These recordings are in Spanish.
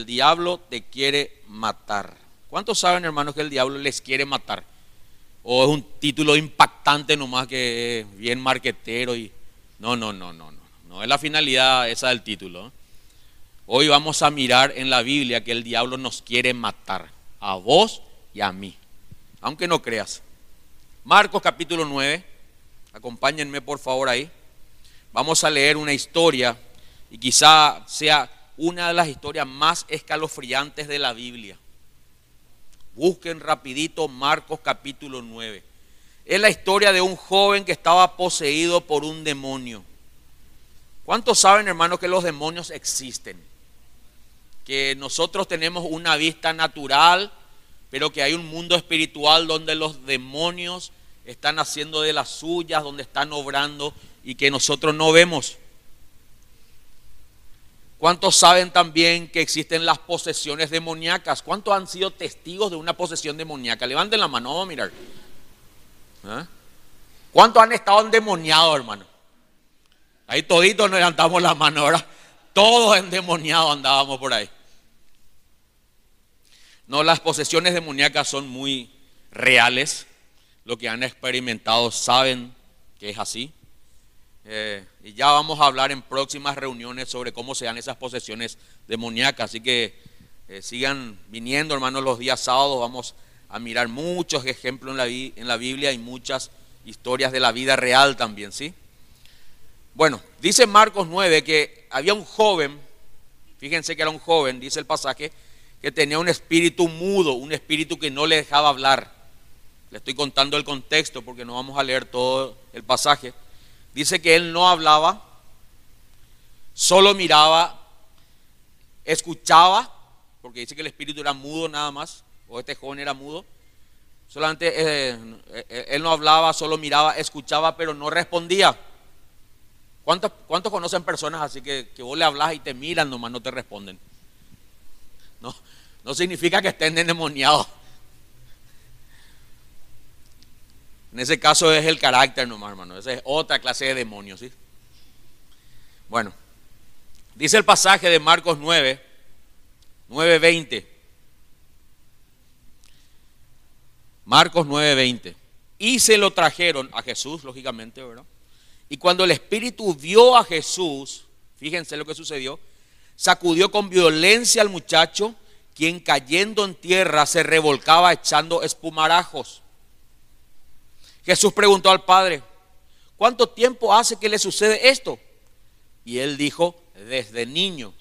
El diablo te quiere matar. ¿Cuántos saben, hermanos, que el diablo les quiere matar? O es un título impactante nomás que es bien marquetero y... No, no, no, no, no. No es la finalidad esa del título. Hoy vamos a mirar en la Biblia que el diablo nos quiere matar. A vos y a mí. Aunque no creas. Marcos capítulo 9. Acompáñenme por favor ahí. Vamos a leer una historia y quizá sea una de las historias más escalofriantes de la Biblia. Busquen rapidito Marcos capítulo 9. Es la historia de un joven que estaba poseído por un demonio. ¿Cuántos saben, hermanos, que los demonios existen? Que nosotros tenemos una vista natural, pero que hay un mundo espiritual donde los demonios están haciendo de las suyas, donde están obrando y que nosotros no vemos. ¿Cuántos saben también que existen las posesiones demoníacas? ¿Cuántos han sido testigos de una posesión demoníaca? Levanten la mano, vamos a mirar. ¿Ah? ¿Cuántos han estado endemoniados, hermano? Ahí toditos nos levantamos la mano, ¿verdad? Todos endemoniados andábamos por ahí. No, las posesiones demoníacas son muy reales. Lo que han experimentado saben que es así. Eh, y ya vamos a hablar en próximas reuniones sobre cómo se dan esas posesiones demoníacas. Así que eh, sigan viniendo, hermanos, los días sábados. Vamos a mirar muchos ejemplos en la, Biblia y muchas historias de la vida real también, ¿sí? Bueno, dice Marcos 9 que había un joven, fíjense que era un joven, dice el pasaje, que tenía un espíritu mudo, un espíritu que no le dejaba hablar. Le estoy contando el contexto porque no vamos a leer todo el pasaje. Dice que él no hablaba, solo miraba, escuchaba, porque dice que el espíritu era mudo nada más, o este joven era mudo. Solamente eh, eh, él no hablaba, solo miraba, escuchaba, pero no respondía. ¿Cuántos, cuántos conocen personas así que, que, vos le hablas y te miran nomás, no te responden? No, no significa que estén endemoniados. En ese caso es el carácter nomás, hermano. Esa es otra clase de demonio, ¿sí? Bueno, dice el pasaje de Marcos 9, 9:20. Marcos 9:20. Y se lo trajeron a Jesús, lógicamente, ¿verdad? Y cuando el Espíritu vio a Jesús, fíjense lo que sucedió, sacudió con violencia al muchacho, quien cayendo en tierra se revolcaba echando espumarajos. Jesús preguntó al Padre, ¿cuánto tiempo hace que le sucede esto? Y él dijo, desde niño.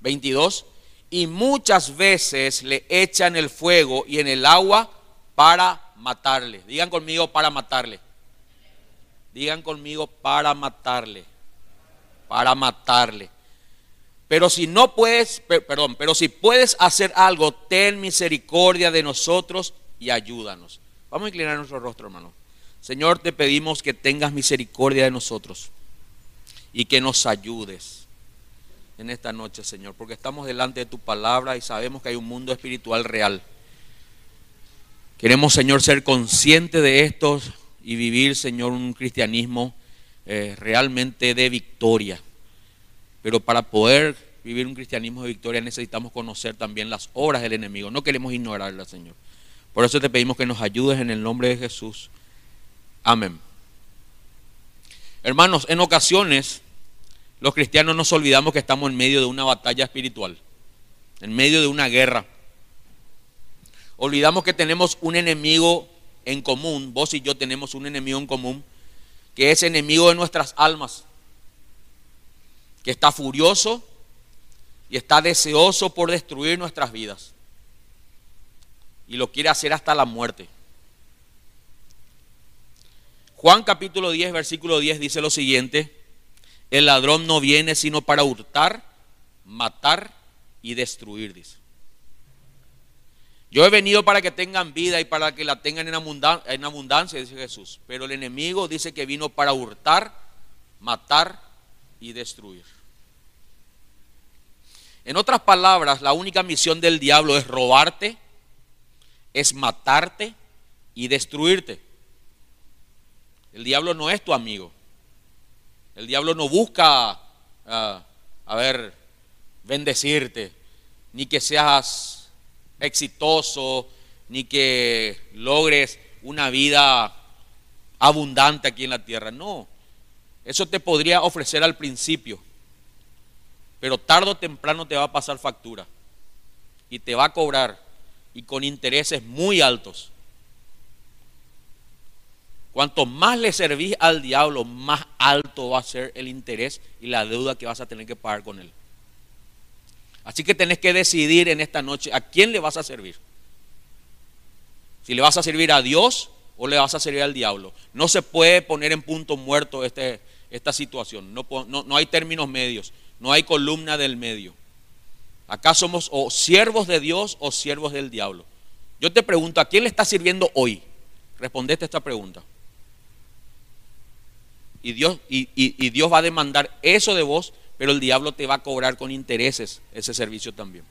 22. Y muchas veces le echan el fuego y en el agua para matarle. Digan conmigo para matarle. Digan conmigo para matarle. Para matarle. Pero si no puedes, perdón, pero si puedes hacer algo, ten misericordia de nosotros y ayúdanos. Vamos a inclinar nuestro rostro, hermano. Señor, te pedimos que tengas misericordia de nosotros y que nos ayudes en esta noche, Señor, porque estamos delante de tu palabra y sabemos que hay un mundo espiritual real. Queremos, Señor, ser conscientes de esto y vivir, Señor, un cristianismo eh, realmente de victoria. Pero para poder vivir un cristianismo de victoria necesitamos conocer también las obras del enemigo. No queremos ignorarlas, Señor. Por eso te pedimos que nos ayudes en el nombre de Jesús. Amén. Hermanos, en ocasiones los cristianos nos olvidamos que estamos en medio de una batalla espiritual, en medio de una guerra. Olvidamos que tenemos un enemigo en común, vos y yo tenemos un enemigo en común, que es enemigo de nuestras almas, que está furioso y está deseoso por destruir nuestras vidas y lo quiere hacer hasta la muerte. Juan capítulo 10, versículo 10 dice lo siguiente, el ladrón no viene sino para hurtar, matar y destruir, dice. Yo he venido para que tengan vida y para que la tengan en, en abundancia, dice Jesús. Pero el enemigo dice que vino para hurtar, matar y destruir. En otras palabras, la única misión del diablo es robarte, es matarte y destruirte. El diablo no es tu amigo. El diablo no busca, ah, a ver, bendecirte. ni que seas exitoso, ni que logres una vida abundante aquí en la tierra. No, eso te podría ofrecer al principio, pero tarde o temprano te va a pasar factura y te va a cobrar y con intereses muy altos. Cuanto más le servís al diablo, más alto va a ser el interés y la deuda que vas a tener que pagar con él. Así que tenés que decidir en esta noche a quién le vas a servir. Si le vas a servir a Dios o le vas a servir al diablo. No se puede poner en punto muerto este, esta situación. No, no hay términos medios. No hay columna del medio. Acá somos o siervos de Dios o siervos del diablo. Yo te pregunto, ¿a quién le estás sirviendo hoy? Respondete esta pregunta. Y Dios, y, Dios va a demandar eso de vos, pero el diablo te va a cobrar con intereses ese servicio también.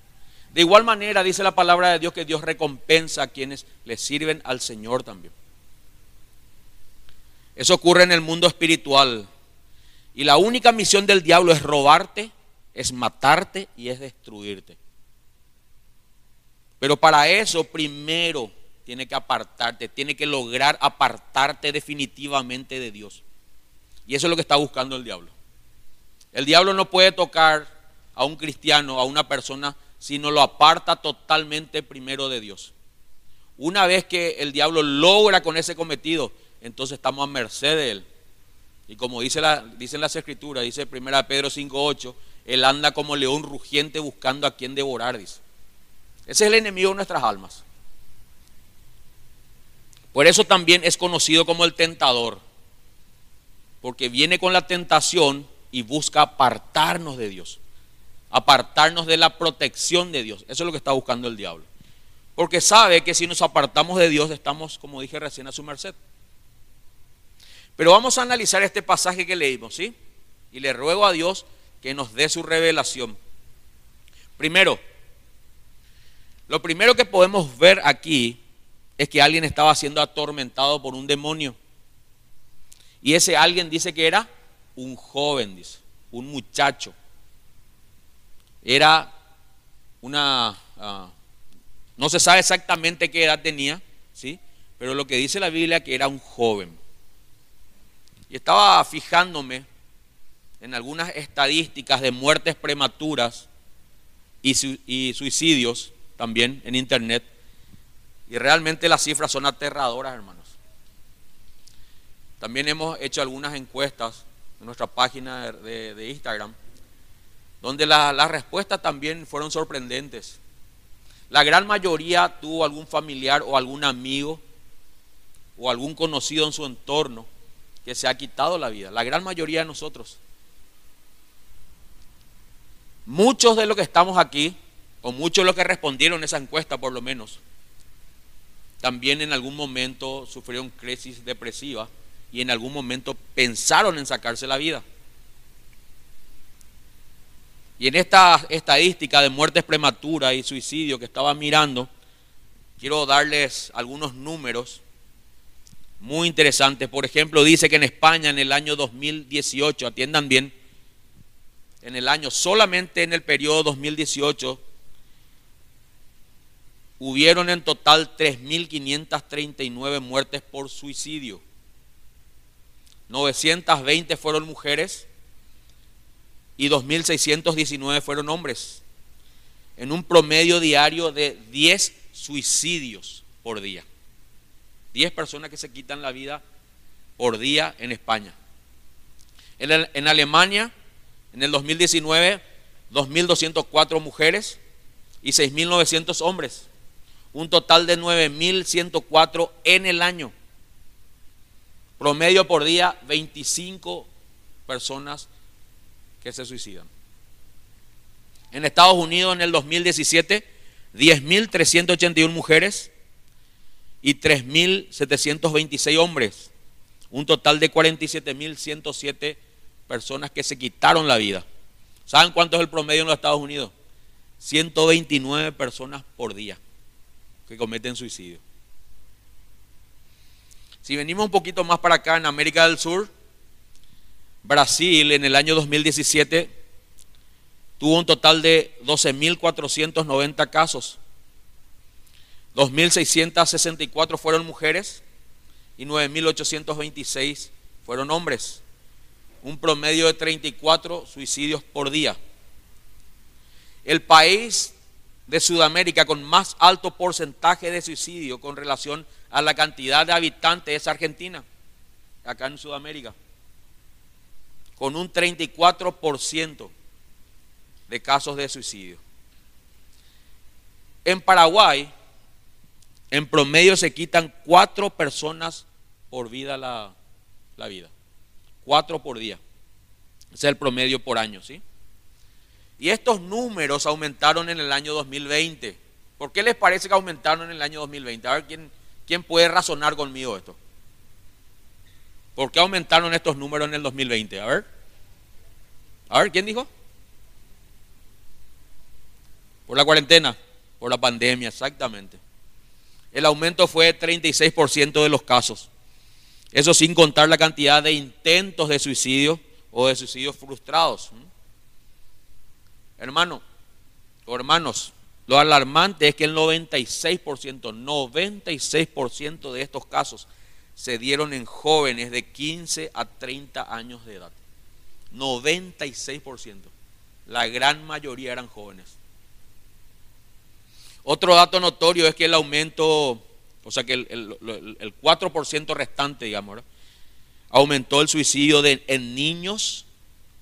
De igual manera dice la palabra de Dios que Dios recompensa a quienes le sirven al Señor también. Eso ocurre en el mundo espiritual. Y la única misión del diablo es robarte, es matarte y es destruirte. Pero para eso primero tiene que apartarte, tiene que lograr apartarte definitivamente de Dios. Y eso es lo que está buscando el diablo. El diablo no puede tocar a un cristiano, a una persona, si no lo aparta totalmente primero de Dios. Una vez que el diablo logra con ese cometido, entonces estamos a merced de él. Y como dice la, dicen las escrituras, dice 1 Pedro 5.8, él anda como león rugiente buscando a quien devorar, dice. Ese es el enemigo de nuestras almas. Por eso también es conocido como el tentador porque viene con la tentación y busca apartarnos de Dios, apartarnos de la protección de Dios. Eso es lo que está buscando el diablo. Porque sabe que si nos apartamos de Dios estamos, como dije recién, a su merced. Pero vamos a analizar este pasaje que leímos, ¿sí? Y le ruego a Dios que nos dé su revelación. Primero, lo primero que podemos ver aquí es que alguien estaba siendo atormentado por un demonio. Y ese alguien dice que era un joven, dice, un muchacho. Era una, ah, no se sabe exactamente qué edad tenía, ¿sí? Pero lo que dice la Biblia que era un joven. Y estaba fijándome en algunas estadísticas de muertes prematuras y, suicidios también en internet. Y realmente las cifras son aterradoras, hermanos. También hemos hecho algunas encuestas en nuestra página de, Instagram, donde las respuestas también fueron sorprendentes. La gran mayoría tuvo algún familiar o algún amigo o algún conocido en su entorno que se ha quitado la vida. La gran mayoría de nosotros. Muchos de los que estamos aquí, o muchos de los que respondieron esa encuesta por lo menos, también en algún momento sufrieron crisis depresiva y en algún momento pensaron en sacarse la vida. Y en esta estadística de muertes prematuras y suicidio que estaba mirando, quiero darles algunos números muy interesantes. Por ejemplo, dice que en España en el año 2018, atiendan bien, en el año, solamente en el periodo 2018, hubieron en total 3.539 muertes por suicidio. 920 fueron mujeres y 2.619 fueron hombres, en un promedio diario de 10 suicidios por día. 10 personas que se quitan la vida por día en España. En, en Alemania, en el 2019, 2.204 mujeres y 6.900 hombres. Un total de 9.104 en el año. Promedio por día 25 personas que se suicidan. En Estados Unidos en el 2017, 10.381 mujeres y 3.726 hombres. Un total de 47.107 personas que se quitaron la vida. ¿Saben cuánto es el promedio en los Estados Unidos? 129 personas por día que cometen suicidio. Si venimos un poquito más para acá, en América del Sur, Brasil en el año 2017 tuvo un total de 12.490 casos. 2.664 fueron mujeres y 9.826 fueron hombres. Un promedio de 34 suicidios por día. El país de Sudamérica con más alto porcentaje de suicidio con relación a la cantidad de habitantes es Argentina, acá en Sudamérica, con un 34% de casos de suicidio. En Paraguay, en promedio se quitan cuatro personas por vida la, la vida. Cuatro por día. Ese es el promedio por año, ¿sí? Y estos números aumentaron en el año 2020. ¿Por qué les parece que aumentaron en el año 2020? A ver, ¿quién, quién puede razonar conmigo esto? ¿Por qué aumentaron estos números en el 2020? A ver. A ver, ¿quién dijo? Por la cuarentena, por la pandemia, exactamente. El aumento fue 36% de los casos. Eso sin contar la cantidad de intentos de suicidio o de suicidios frustrados. Hermano o hermanos, lo alarmante es que el 96%, 96% de estos casos se dieron en jóvenes de 15 a 30 años de edad. 96%. La gran mayoría eran jóvenes. Otro dato notorio es que el aumento, o sea que el, 4% restante, digamos, aumentó el suicidio de, en niños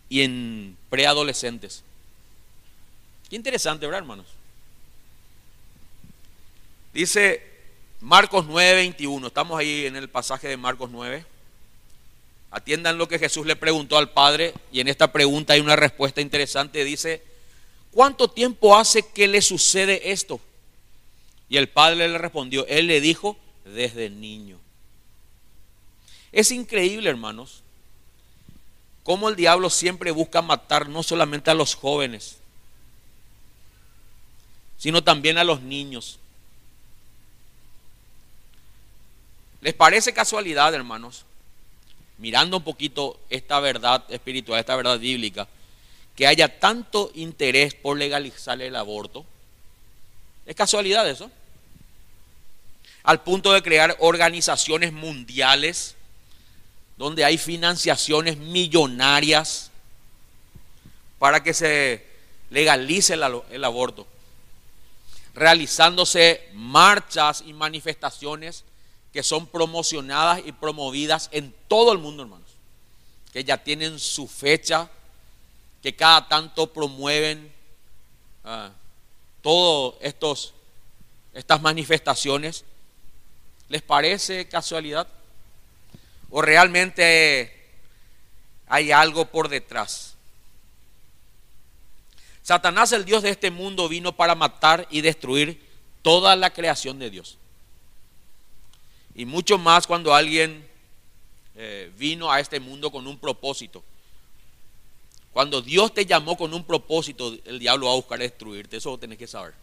y en preadolescentes. Qué interesante, ¿verdad, hermanos? Dice Marcos 9, 21. Estamos ahí en el pasaje de Marcos 9. Atiendan lo que Jesús le preguntó al Padre y en esta pregunta hay una respuesta interesante. Dice, ¿cuánto tiempo hace que le sucede esto? Y el Padre le respondió, Él le dijo, desde niño. Es increíble, hermanos, cómo el diablo siempre busca matar no solamente a los jóvenes, sino también a los niños. ¿Les parece casualidad, hermanos? Mirando un poquito esta verdad espiritual, esta verdad bíblica, que haya tanto interés por legalizar el aborto. ¿Es casualidad eso? Al punto de crear organizaciones mundiales donde hay financiaciones millonarias para que se legalice el, aborto realizándose marchas y manifestaciones que son promocionadas y promovidas en todo el mundo, hermanos, que ya tienen su fecha, que cada tanto promueven uh, todas estas manifestaciones. ¿Les parece casualidad? ¿O realmente hay algo por detrás? Satanás, el Dios de este mundo, vino para matar y destruir toda la creación de Dios. Y mucho más cuando alguien eh, vino a este mundo con un propósito. Cuando Dios te llamó con un propósito, el diablo va a buscar destruirte. Eso vos tenés que saber.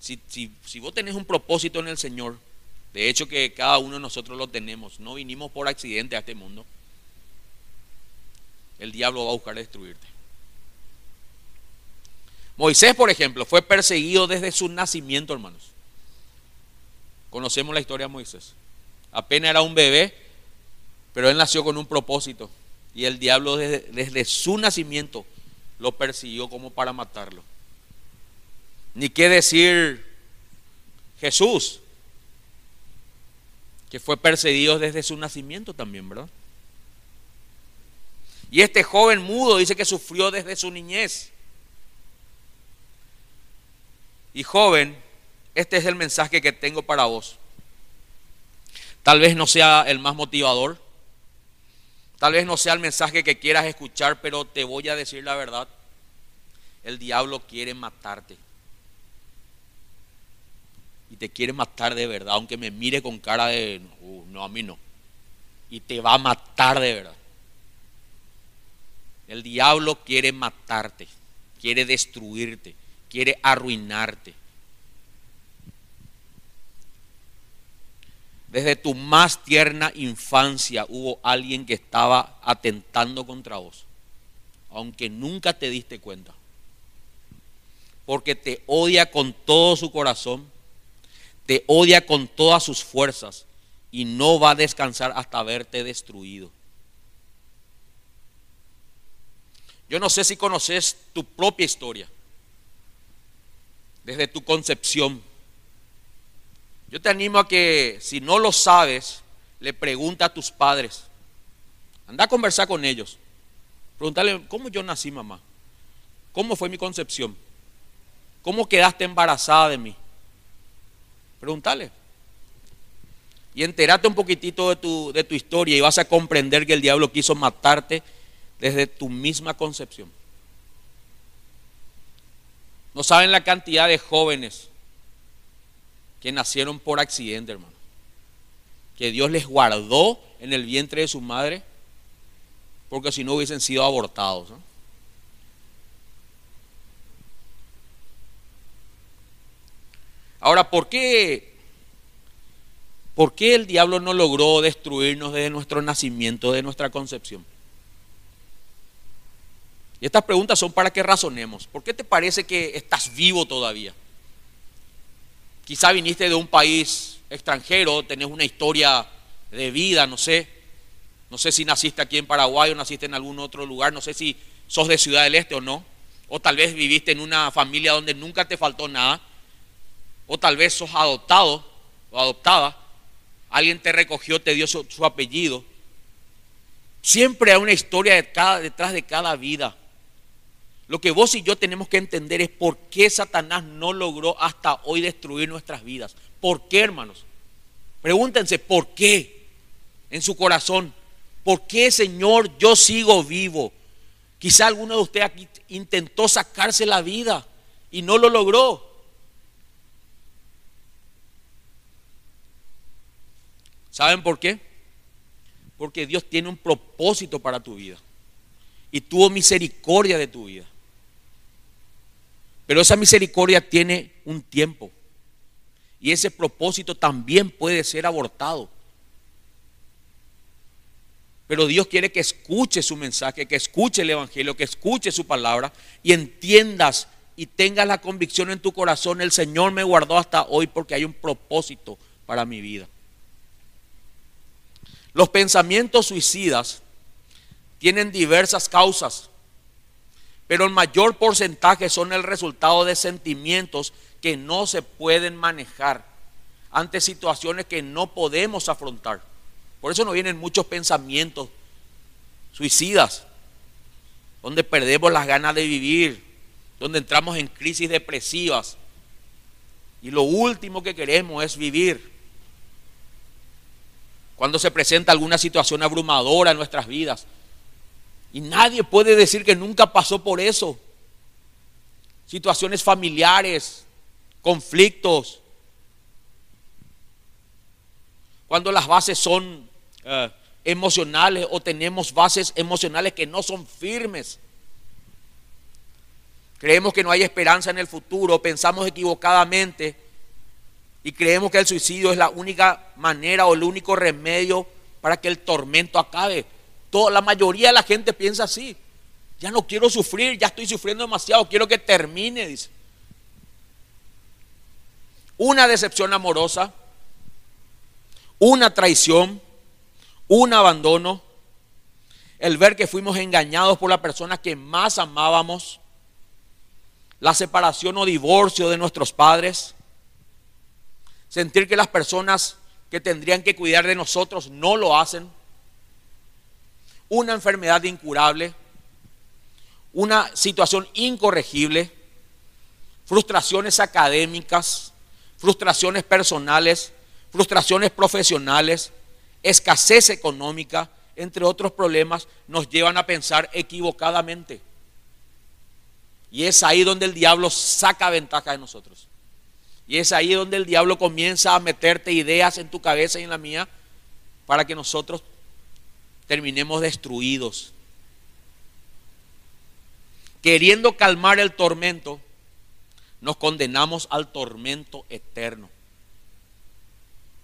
Si, si vos tenés un propósito en el Señor, de hecho que cada uno de nosotros lo tenemos, no vinimos por accidente a este mundo, el diablo va a buscar destruirte. Moisés, por ejemplo, fue perseguido desde su nacimiento, hermanos. Conocemos la historia de Moisés. Apenas era un bebé, pero él nació con un propósito. Y el diablo desde, su nacimiento lo persiguió como para matarlo. Ni qué decir Jesús, que fue perseguido desde su nacimiento también, ¿verdad? Y este joven mudo dice que sufrió desde su niñez. Y joven, este es el mensaje que tengo para vos. Tal vez no sea el más motivador, tal vez no sea el mensaje que quieras escuchar, pero te voy a decir la verdad. El diablo quiere matarte. Y te quiere matar de verdad, aunque me mire con cara de, uh, no, a mí no. Y te va a matar de verdad. El diablo quiere matarte, quiere destruirte quiere arruinarte. Desde tu más tierna infancia hubo alguien que estaba atentando contra vos. aunque nunca te diste cuenta. Porque te odia con todo su corazón, te odia con todas sus fuerzas y no va a descansar hasta verte destruido. Yo no sé si conoces tu propia historia, desde tu concepción. Yo te animo a que si no lo sabes, le pregunta a tus padres. Anda a conversar con ellos. Pregúntale, ¿cómo yo nací, mamá? ¿Cómo fue mi concepción? ¿Cómo quedaste embarazada de mí? Pregúntale. Y entérate un poquitito de tu, de tu historia y vas a comprender que el diablo quiso matarte desde tu misma concepción. No saben la cantidad de jóvenes que nacieron por accidente, hermano. Que Dios les guardó en el vientre de su madre, porque si no hubiesen sido abortados. Ahora, ¿por qué, ¿por qué el diablo no logró destruirnos desde nuestro nacimiento, de nuestra concepción? Y estas preguntas son para que razonemos. ¿Por qué te parece que estás vivo todavía? Quizá viniste de un país extranjero, tenés una historia de vida, no sé. No sé si naciste aquí en Paraguay o naciste en algún otro lugar, no sé si sos de Ciudad del Este o no. O tal vez viviste en una familia donde nunca te faltó nada. O tal vez sos adoptado o adoptada. Alguien te recogió, te dio su, apellido. Siempre hay una historia detrás de cada vida. Lo que vos y yo tenemos que entender es por qué Satanás no logró hasta hoy destruir nuestras vidas. ¿Por qué, hermanos? Pregúntense, ¿por qué? En su corazón. ¿Por qué, Señor, yo sigo vivo? Quizá alguno de ustedes aquí intentó sacarse la vida y no lo logró. ¿Saben por qué? Porque Dios tiene un propósito para tu vida y tuvo misericordia de tu vida. Pero esa misericordia tiene un tiempo. Y ese propósito también puede ser abortado. Pero Dios quiere que escuche su mensaje, que escuche el Evangelio, que escuche su palabra y entiendas y tengas la convicción en tu corazón, el Señor me guardó hasta hoy porque hay un propósito para mi vida. Los pensamientos suicidas tienen diversas causas pero el mayor porcentaje son el resultado de sentimientos que no se pueden manejar ante situaciones que no podemos afrontar. Por eso nos vienen muchos pensamientos suicidas, donde perdemos las ganas de vivir, donde entramos en crisis depresivas. Y lo último que queremos es vivir. Cuando se presenta alguna situación abrumadora en nuestras vidas, y nadie puede decir que nunca pasó por eso. Situaciones familiares, conflictos. Cuando las bases son eh, emocionales o tenemos bases emocionales que no son firmes. Creemos que no hay esperanza en el futuro, pensamos equivocadamente y creemos que el suicidio es la única manera o el único remedio para que el tormento acabe la mayoría de la gente piensa así. Ya no quiero sufrir, ya estoy sufriendo demasiado, quiero que termine, dice. Una decepción amorosa, una traición, un abandono, el ver que fuimos engañados por la persona que más amábamos, la separación o divorcio de nuestros padres, sentir que las personas que tendrían que cuidar de nosotros no lo hacen una enfermedad incurable, una situación incorregible, frustraciones académicas, frustraciones personales, frustraciones profesionales, escasez económica, entre otros problemas, nos llevan a pensar equivocadamente. Y es ahí donde el diablo saca ventaja de nosotros. Y es ahí donde el diablo comienza a meterte ideas en tu cabeza y en la mía para que nosotros terminemos destruidos. Queriendo calmar el tormento, nos condenamos al tormento eterno.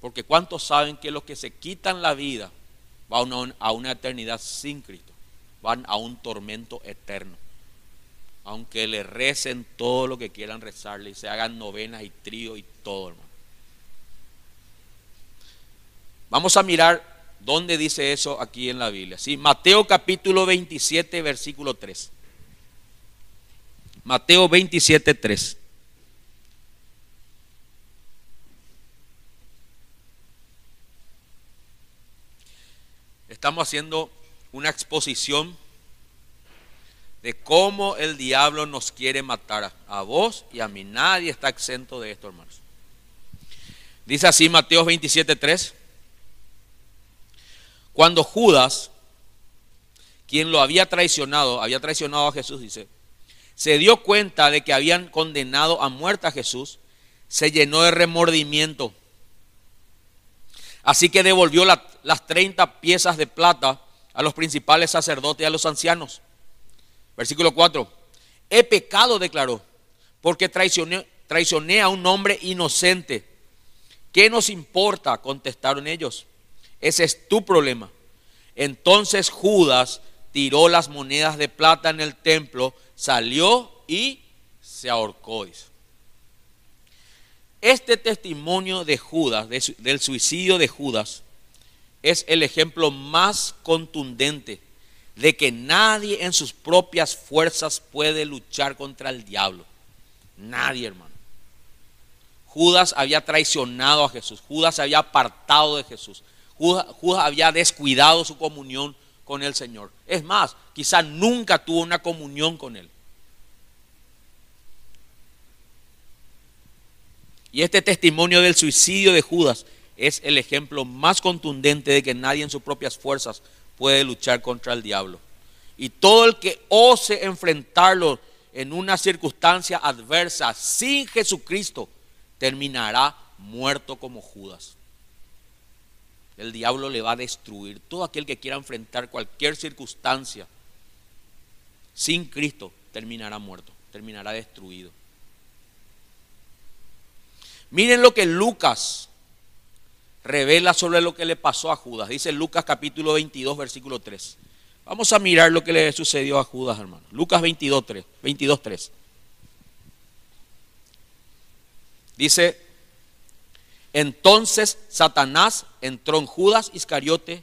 Porque ¿cuántos saben que los que se quitan la vida van a una eternidad sin Cristo? van a un tormento eterno. Aunque le recen todo lo que quieran rezarle y se hagan novenas y trío y todo, hermano. Vamos a mirar dónde dice eso aquí en la Biblia. ¿sí? Mateo capítulo 27, versículo 3. Mateo 27, 3. Estamos haciendo una exposición de cómo el diablo nos quiere matar a vos y a mí. Nadie está exento de esto, hermanos. Dice así Mateo 27, 3. Cuando Judas, quien lo había traicionado, había traicionado a Jesús, dice, se dio cuenta de que habían condenado a muerte a Jesús, se llenó de remordimiento. Así que devolvió las 30 piezas de plata a los principales sacerdotes y a los ancianos. Versículo 4. He pecado, declaró, porque traicioné, traicioné a un hombre inocente. ¿Qué nos importa? Contestaron ellos. Ese es tu problema. Entonces Judas tiró las monedas de plata en el templo, salió y se ahorcó. Este testimonio de Judas, del suicidio de Judas, es el ejemplo más contundente de que nadie en sus propias fuerzas puede luchar contra el diablo. Nadie, hermano. Judas había traicionado a Jesús, Judas se había apartado de Jesús, Judas, había descuidado su comunión con el Señor. Es más, quizá nunca tuvo una comunión con Él. Y este testimonio del suicidio de Judas es el ejemplo más contundente de que nadie en sus propias fuerzas puede luchar contra el diablo. Y todo el que ose enfrentarlo en una circunstancia adversa sin Jesucristo terminará muerto como Judas el diablo le va a destruir. Todo aquel que quiera enfrentar cualquier circunstancia sin Cristo terminará muerto, terminará destruido. Miren lo que Lucas revela sobre lo que le pasó a Judas. Dice Lucas capítulo 22, versículo 3. Vamos a mirar lo que le sucedió a Judas, hermano. Lucas 22, 3. 22, 3. Dice, entonces Satanás entró en Judas Iscariote,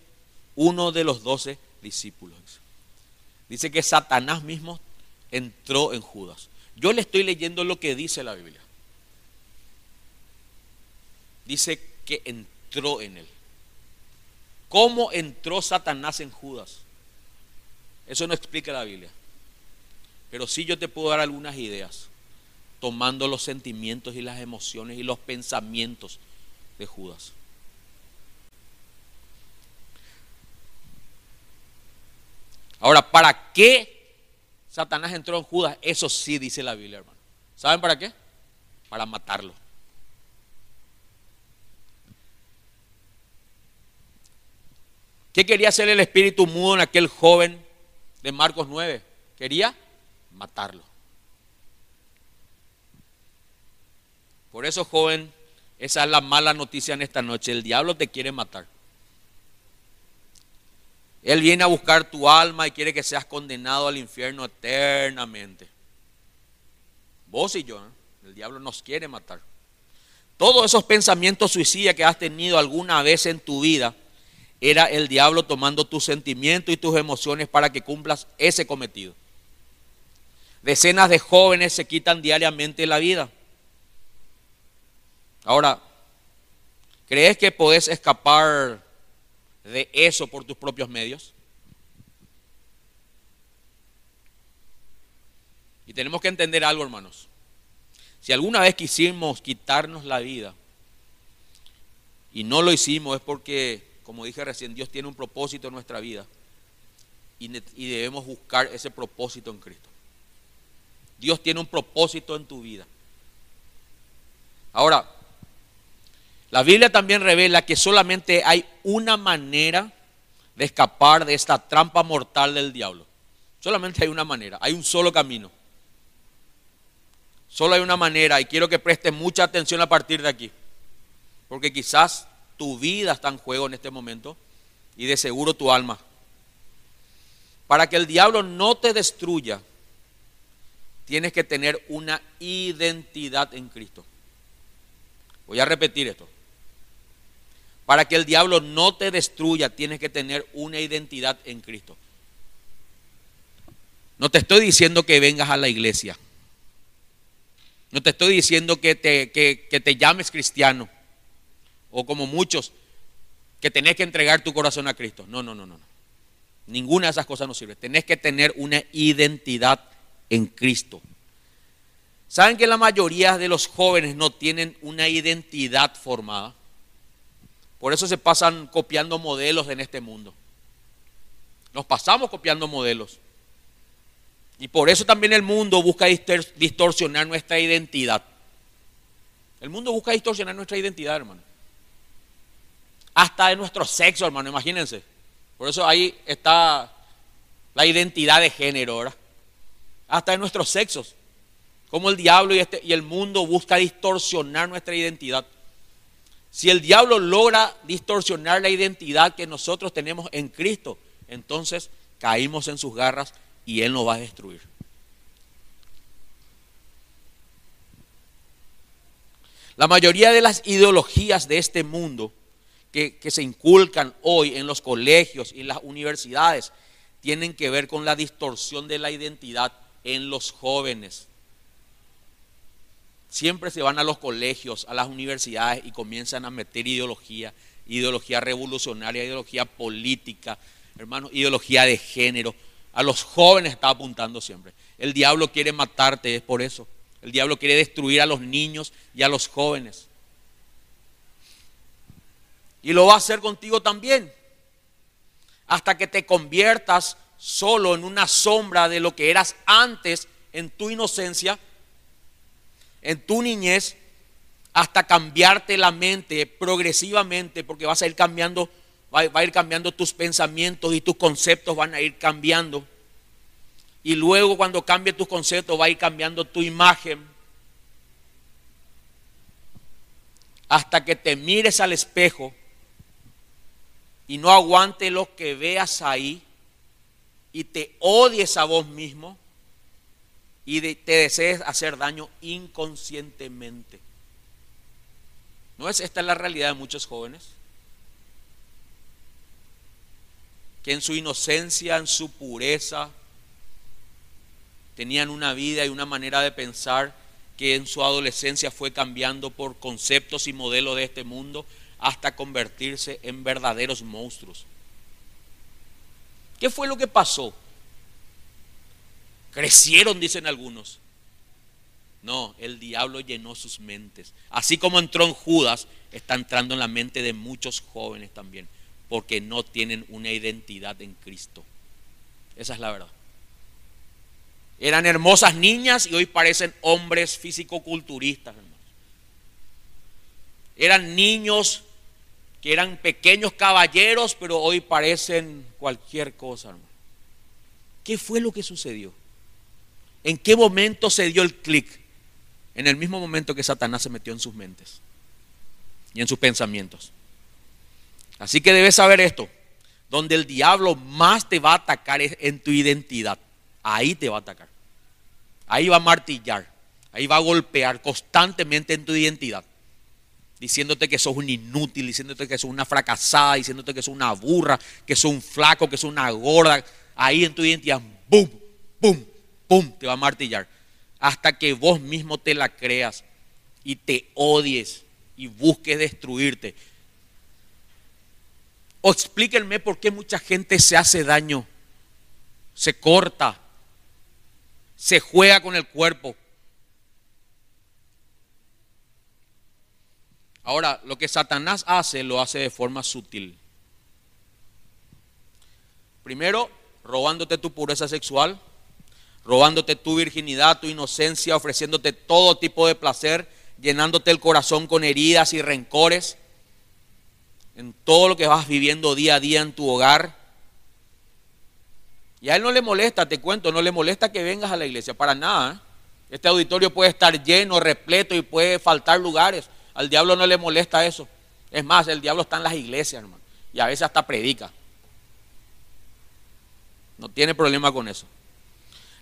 uno de los doce discípulos. Dice que Satanás mismo entró en Judas. Yo le estoy leyendo lo que dice la Biblia. Dice que entró en él. ¿Cómo entró Satanás en Judas? Eso no explica la Biblia. Pero sí yo te puedo dar algunas ideas, tomando los sentimientos y las emociones y los pensamientos de Judas. Ahora, ¿para qué Satanás entró en Judas? Eso sí dice la Biblia, hermano. ¿Saben para qué? Para matarlo. ¿Qué quería hacer el espíritu mudo en aquel joven de Marcos 9? Quería matarlo. Por eso, joven, esa es la mala noticia en esta noche. El diablo te quiere matar. Él viene a buscar tu alma y quiere que seas condenado al infierno eternamente. Vos y yo, ¿eh? el diablo nos quiere matar. Todos esos pensamientos suicidas que has tenido alguna vez en tu vida, era el diablo tomando tus sentimientos y tus emociones para que cumplas ese cometido. Decenas de jóvenes se quitan diariamente la vida. Ahora, ¿crees que podés escapar de eso por tus propios medios? Y tenemos que entender algo, hermanos. Si alguna vez quisimos quitarnos la vida y no lo hicimos es porque, como dije recién, Dios tiene un propósito en nuestra vida y, debemos buscar ese propósito en Cristo. Dios tiene un propósito en tu vida. Ahora, la Biblia también revela que solamente hay una manera de escapar de esta trampa mortal del diablo. Solamente hay una manera, hay un solo camino. Solo hay una manera y quiero que prestes mucha atención a partir de aquí. Porque quizás tu vida está en juego en este momento y de seguro tu alma. Para que el diablo no te destruya, tienes que tener una identidad en Cristo. Voy a repetir esto. Para que el diablo no te destruya, tienes que tener una identidad en Cristo. No te estoy diciendo que vengas a la iglesia. No te estoy diciendo que te, que, te llames cristiano. O como muchos, que tenés que entregar tu corazón a Cristo. No, no, no, no. Ninguna de esas cosas nos sirve. Tenés que tener una identidad en Cristo. ¿Saben que la mayoría de los jóvenes no tienen una identidad formada? Por eso se pasan copiando modelos en este mundo. Nos pasamos copiando modelos. Y por eso también el mundo busca distorsionar nuestra identidad. El mundo busca distorsionar nuestra identidad, hermano. Hasta de nuestro sexo, hermano, imagínense. Por eso ahí está la identidad de género, ¿verdad? Hasta de nuestros sexos. Como el diablo y, este, y el mundo busca distorsionar nuestra identidad. Si el diablo logra distorsionar la identidad que nosotros tenemos en Cristo, entonces caímos en sus garras y Él nos va a destruir. La mayoría de las ideologías de este mundo que, que, se inculcan hoy en los colegios y en las universidades tienen que ver con la distorsión de la identidad en los jóvenes siempre se van a los colegios, a las universidades y comienzan a meter ideología, ideología revolucionaria, ideología política, hermano, ideología de género. A los jóvenes está apuntando siempre. El diablo quiere matarte, es por eso. El diablo quiere destruir a los niños y a los jóvenes. Y lo va a hacer contigo también. Hasta que te conviertas solo en una sombra de lo que eras antes en tu inocencia en tu niñez hasta cambiarte la mente progresivamente, porque vas a ir cambiando, va, a ir cambiando tus pensamientos y tus conceptos van a ir cambiando. Y luego cuando cambie tus conceptos va a ir cambiando tu imagen. Hasta que te mires al espejo y no aguante lo que veas ahí y te odies a vos mismo y te desees hacer daño inconscientemente. ¿No es esta la realidad de muchos jóvenes? Que en su inocencia, en su pureza, tenían una vida y una manera de pensar que en su adolescencia fue cambiando por conceptos y modelos de este mundo hasta convertirse en verdaderos monstruos. ¿Qué fue lo que pasó? Crecieron, dicen algunos. No, el diablo llenó sus mentes. Así como entró en Judas, está entrando en la mente de muchos jóvenes también, porque no tienen una identidad en Cristo. Esa es la verdad. Eran hermosas niñas y hoy parecen hombres físico-culturistas, hermanos. Eran niños que eran pequeños caballeros, pero hoy parecen cualquier cosa, hermano. ¿Qué fue lo que sucedió? ¿En qué momento se dio el clic? En el mismo momento que Satanás se metió en sus mentes y en sus pensamientos. Así que debes saber esto. Donde el diablo más te va a atacar es en tu identidad. Ahí te va a atacar. Ahí va a martillar. Ahí va a golpear constantemente en tu identidad. Diciéndote que sos un inútil, diciéndote que sos una fracasada, diciéndote que sos una burra, que sos un flaco, que sos una gorda. Ahí en tu identidad, ¡boom! ¡boom! ¡Pum!, te va a martillar. Hasta que vos mismo te la creas y te odies y busques destruirte. O explíquenme por qué mucha gente se hace daño, se corta, se juega con el cuerpo. Ahora, lo que Satanás hace, lo hace de forma sutil. Primero, robándote tu pureza sexual robándote tu virginidad, tu inocencia, ofreciéndote todo tipo de placer, llenándote el corazón con heridas y rencores, en todo lo que vas viviendo día a día en tu hogar. Y a él no le molesta, te cuento, no le molesta que vengas a la iglesia, para nada. ¿eh? Este auditorio puede estar lleno, repleto y puede faltar lugares. Al diablo no le molesta eso. Es más, el diablo está en las iglesias, hermano. Y a veces hasta predica. No tiene problema con eso.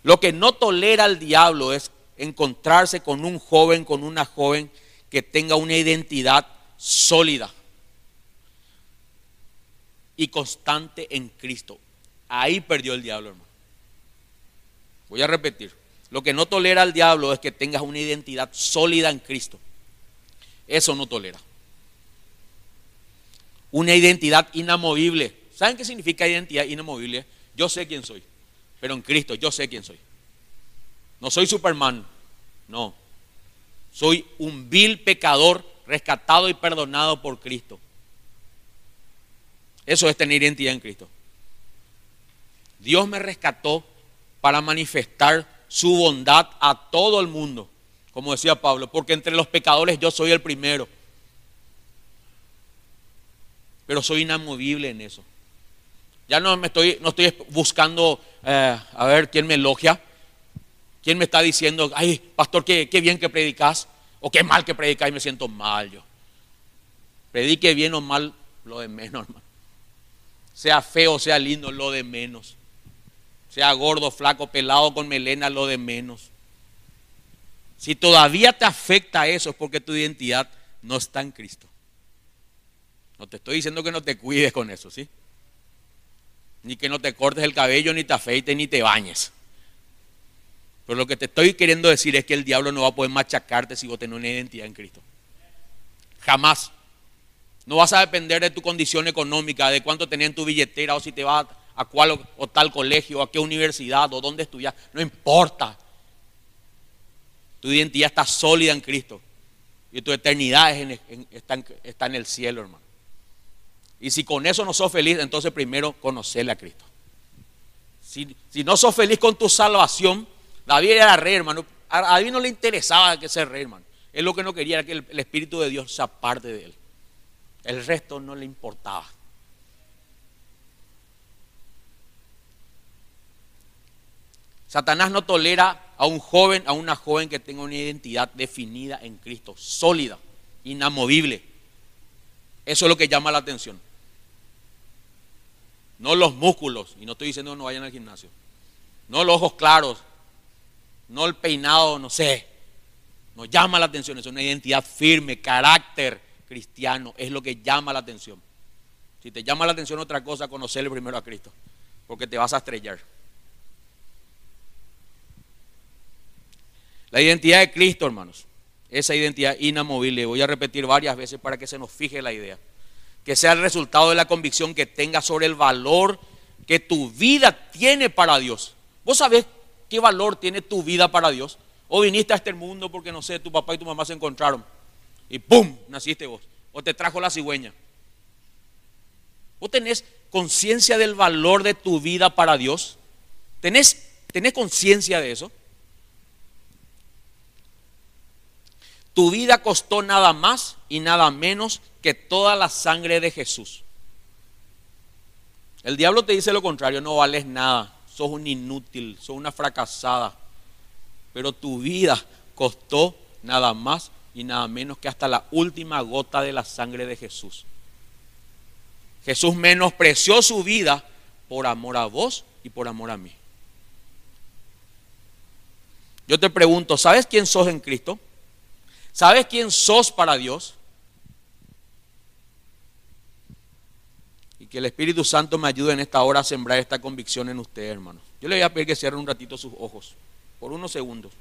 Lo que no tolera el diablo es encontrarse con un joven, con una joven que tenga una identidad sólida y constante en Cristo. Ahí perdió el diablo, hermano. Voy a repetir. Lo que no tolera el diablo es que tengas una identidad sólida en Cristo. Eso no tolera. Una identidad inamovible. ¿Saben qué significa identidad inamovible? Yo sé quién soy, pero en Cristo yo sé quién soy. No soy Superman, no. Soy un vil pecador rescatado y perdonado por Cristo. Eso es tener identidad en Cristo. Dios me rescató para manifestar su bondad a todo el mundo, como decía Pablo, porque entre los pecadores yo soy el primero. Pero soy inamovible en eso. Ya no me estoy, no estoy buscando eh, a ver quién me elogia, quién me está diciendo, ay, pastor, qué, qué bien que predicas, o qué mal que predicas y me siento mal yo. Predique bien o mal, lo de menos, hermano. Sea feo, sea lindo, lo de menos. Sea gordo, flaco, pelado, con melena, lo de menos. Si todavía te afecta eso es porque tu identidad no está en Cristo. No te estoy diciendo que no te cuides con eso, ¿sí? Ni que no te cortes el cabello, ni te afeites, ni te bañes. Pero lo que te estoy queriendo decir es que el diablo no va a poder machacarte si vos tenés una identidad en Cristo. Jamás. No vas a depender de tu condición económica, de cuánto tenés en tu billetera o si te vas a cuál o, tal colegio, a qué universidad o dónde estudias. No importa. Tu identidad está sólida en Cristo. Y tu eternidad está, en, el cielo, hermano. Y si con eso no sos feliz, entonces primero conocerle a Cristo. Si, si no sos feliz con tu salvación, David era rey, hermano. A David no le interesaba que ser rey, hermano. Él lo que no quería era que el, el Espíritu de Dios se aparte de él. El resto no le importaba. Satanás no tolera a un joven, a una joven que tenga una identidad definida en Cristo, sólida, inamovible. Eso es lo que llama la atención. No los músculos, y no estoy diciendo que no vayan al gimnasio. No los ojos claros, no el peinado, no sé. Nos llama la atención, es una identidad firme, carácter, cristiano, es lo que llama la atención. Si te llama la atención otra cosa, conocerle primero a Cristo, porque te vas a estrellar. La identidad de Cristo, hermanos, esa identidad inamovible, voy a repetir varias veces para que se nos fije la idea, que sea el resultado de la convicción que tengas sobre el valor que tu vida tiene para Dios. ¿Vos sabés qué valor tiene tu vida para Dios? O viniste a este mundo porque, no sé, tu papá y tu mamá se encontraron y ¡pum! naciste vos. O te trajo la cigüeña. ¿Vos tenés conciencia del valor de tu vida para Dios? ¿Tenés, tenés conciencia de eso? Tu vida costó nada más y nada menos que toda la sangre de Jesús. El diablo te dice lo contrario, no vales nada, sos un inútil, sos una fracasada. Pero tu vida costó nada más y nada menos que hasta la última gota de la sangre de Jesús. Jesús menospreció su vida por amor a vos y por amor a mí. Yo te pregunto, ¿sabes quién sos en Cristo? ¿Sabes quién sos para Dios? Y que el Espíritu Santo me ayude en esta hora a sembrar esta convicción en usted, hermano. Yo le voy a pedir que cierre un ratito sus ojos, por unos segundos.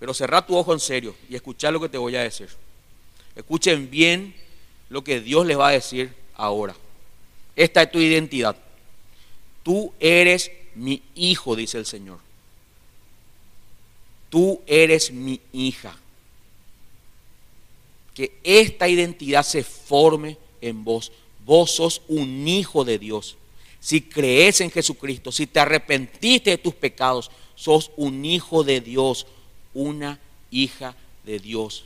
Pero cerrá tu ojo en serio y escucha lo que te voy a decir. Escuchen bien lo que Dios les va a decir ahora. Esta es tu identidad. Tú eres mi hijo, dice el Señor. Tú eres mi hija. Que esta identidad se forme en vos. Vos sos un hijo de Dios. Si crees en Jesucristo, si te arrepentiste de tus pecados, sos un hijo de Dios, una hija de Dios.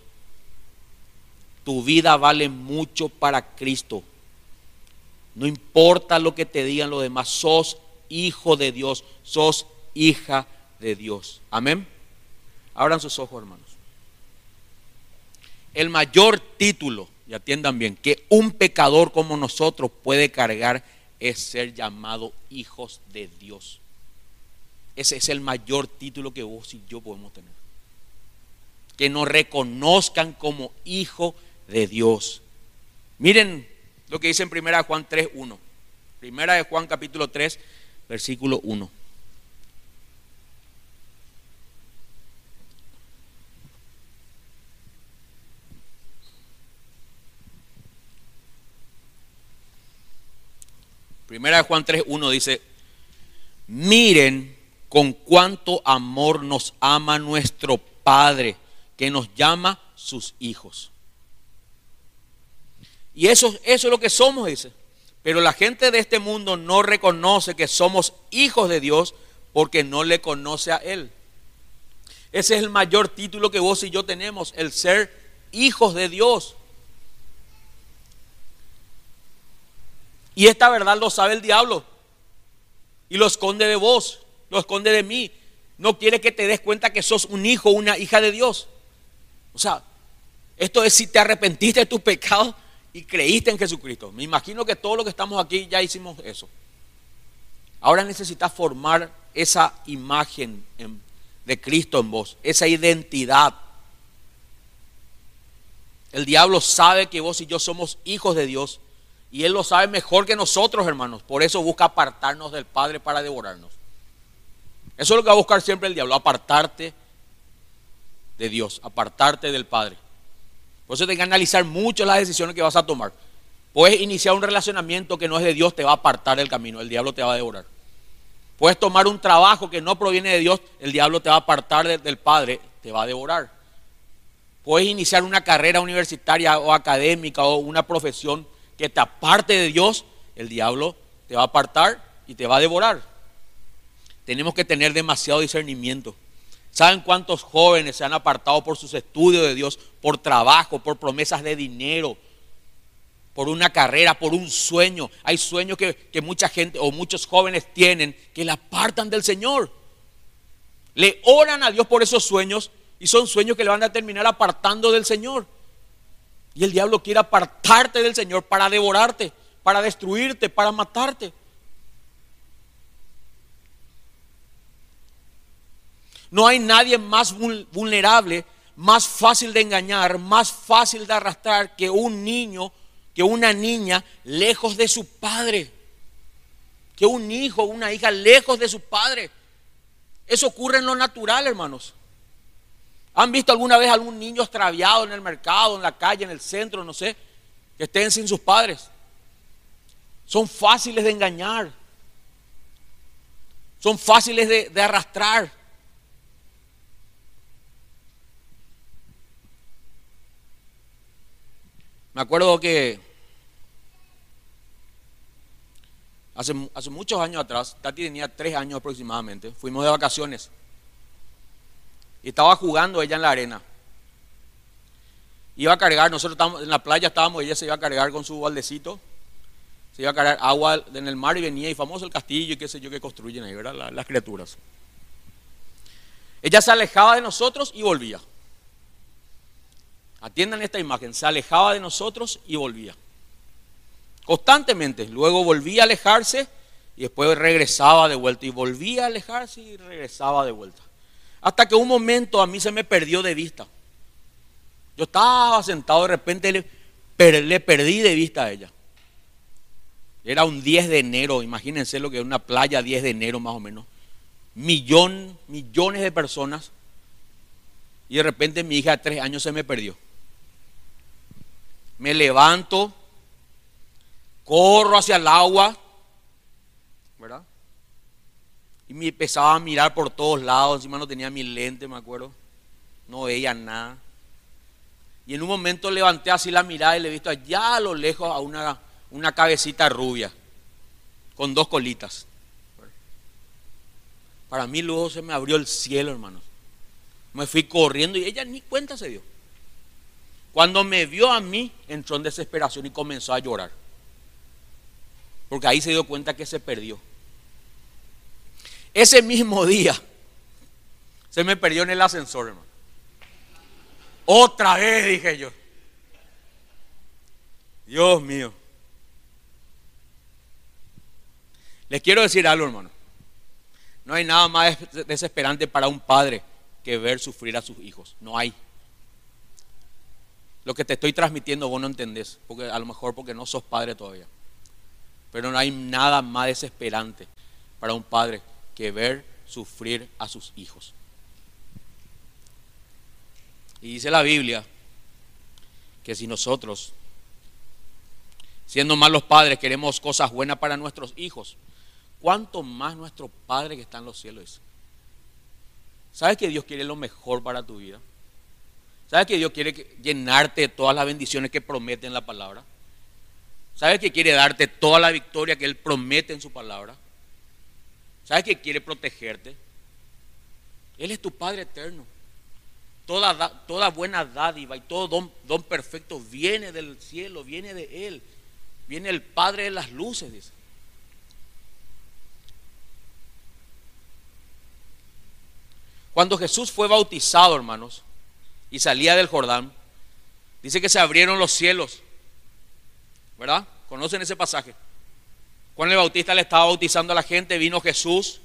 Tu vida vale mucho para Cristo. No importa lo que te digan los demás, sos hijo de Dios, sos hija de Dios. Amén. Abran sus ojos, hermanos. El mayor título, y atiendan bien, que un pecador como nosotros puede cargar es ser llamados hijos de Dios. Ese es el mayor título que vos y yo podemos tener. Que nos reconozcan como hijo de Dios. Miren lo que dice en 1 Juan 3, 1. Primera de Juan capítulo 3, versículo 1. Primera de Juan 3, 1 dice, miren con cuánto amor nos ama nuestro Padre, que nos llama sus hijos. Y eso, eso es lo que somos, dice. Pero la gente de este mundo no reconoce que somos hijos de Dios porque no le conoce a Él. Ese es el mayor título que vos y yo tenemos, el ser hijos de Dios. Y esta verdad lo sabe el diablo y lo esconde de vos, lo esconde de mí. No quiere que te des cuenta que sos un hijo, una hija de Dios. O sea, esto es si te arrepentiste de tus pecados y creíste en Jesucristo. Me imagino que todos los que estamos aquí ya hicimos eso. Ahora necesitas formar esa imagen de Cristo en vos, esa identidad. El diablo sabe que vos y yo somos hijos de Dios y él lo sabe mejor que nosotros, hermanos. Por eso busca apartarnos del Padre para devorarnos. Eso es lo que va a buscar siempre el diablo, apartarte de Dios, apartarte del Padre. Por eso tienes que analizar mucho las decisiones que vas a tomar. Puedes iniciar un relacionamiento que no es de Dios, te va a apartar del camino, el diablo te va a devorar. Puedes tomar un trabajo que no proviene de Dios, el diablo te va a apartar del Padre, te va a devorar. Puedes iniciar una carrera universitaria o académica o una profesión que te aparte de Dios, el diablo te va a apartar y te va a devorar. Tenemos que tener demasiado discernimiento. ¿Saben cuántos jóvenes se han apartado por sus estudios de Dios, por trabajo, por promesas de dinero, por una carrera, por un sueño? Hay sueños que, que mucha gente o muchos jóvenes tienen que le apartan del Señor. Le oran a Dios por esos sueños y son sueños que le van a terminar apartando del Señor. Y el diablo quiere apartarte del Señor para devorarte, para destruirte, para matarte. No hay nadie más vulnerable, más fácil de engañar, más fácil de arrastrar que un niño, que una niña lejos de su padre. Que un hijo, una hija lejos de su padre. Eso ocurre en lo natural, hermanos. ¿Han visto alguna vez algún niño extraviado en el mercado, en la calle, en el centro, no sé, que estén sin sus padres? Son fáciles de engañar. Son fáciles de, arrastrar. Me acuerdo que hace, hace muchos años atrás, Tati tenía tres años aproximadamente, fuimos de vacaciones y estaba jugando ella en la arena. Iba a cargar, nosotros estábamos en la playa estábamos, ella se iba a cargar con su baldecito, se iba a cargar agua en el mar y venía y famoso el castillo y qué sé yo que construyen ahí, ¿verdad? las criaturas. Ella se alejaba de nosotros y volvía. Atiendan esta imagen, se alejaba de nosotros y volvía. Constantemente, luego volvía a alejarse y después regresaba de vuelta y volvía a alejarse y regresaba de vuelta. Hasta que un momento a mí se me perdió de vista. Yo estaba sentado, de repente le, le perdí de vista a ella. Era un 10 de enero, imagínense lo que es una playa 10 de enero más o menos. Millón, millones de personas. Y de repente mi hija de tres años se me perdió me levanto, corro hacia el agua, ¿verdad? Y me empezaba a mirar por todos lados, encima no tenía mi lente, me acuerdo, no veía nada. Y en un momento levanté así la mirada y le he visto allá a lo lejos a una, una cabecita rubia, con dos colitas. Para mí luego se me abrió el cielo, hermanos. Me fui corriendo y ella ni cuenta se dio. Cuando me vio a mí, entró en desesperación y comenzó a llorar. Porque ahí se dio cuenta que se perdió. Ese mismo día se me perdió en el ascensor, hermano. Otra vez, dije yo. Dios mío. Les quiero decir algo, hermano. No hay nada más desesperante para un padre que ver sufrir a sus hijos. No hay. Lo que te estoy transmitiendo vos no entendés, porque a lo mejor porque no sos padre todavía. Pero no hay nada más desesperante para un padre que ver sufrir a sus hijos. Y dice la Biblia que si nosotros, siendo malos padres, queremos cosas buenas para nuestros hijos, ¿cuánto más nuestro Padre que está en los cielos ¿Sabes que Dios quiere lo mejor para tu vida? ¿Sabes que Dios quiere llenarte de todas las bendiciones que promete en la palabra? ¿Sabes que quiere darte toda la victoria que Él promete en su palabra? ¿Sabes que quiere protegerte? Él es tu Padre eterno. Toda, toda buena dádiva y todo don, don perfecto viene del cielo, viene de Él. Viene el Padre de las luces, dice. Cuando Jesús fue bautizado, hermanos, y salía del Jordán, dice que se abrieron los cielos. ¿Verdad? ¿Conocen ese pasaje? Cuando el Bautista le estaba bautizando a la gente, vino Jesús.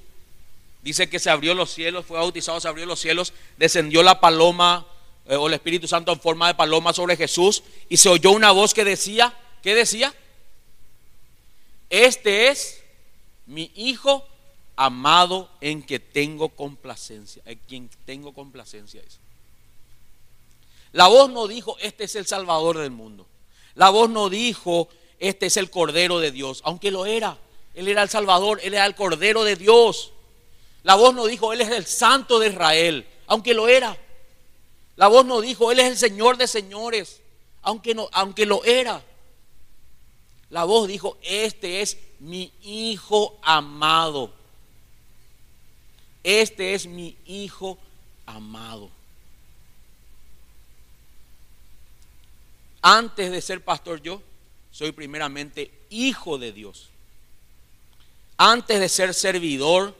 Dice que se abrió los cielos, fue bautizado, se abrió los cielos, descendió la paloma eh, o el Espíritu Santo en forma de paloma sobre Jesús y se oyó una voz que decía, ¿qué decía? Este es mi Hijo amado en que tengo complacencia, en quien tengo complacencia. Es. La voz no dijo, este es el Salvador del mundo. La voz no dijo, este es el Cordero de Dios, aunque lo era. Él era el Salvador, Él era el Cordero de Dios. La voz no dijo, Él es el Santo de Israel, aunque lo era. La voz no dijo, Él es el Señor de señores, aunque, no, aunque lo era. La voz dijo, este es mi Hijo amado. Este es mi Hijo amado. Antes de ser pastor yo, soy primeramente hijo de Dios. Antes de ser servidor,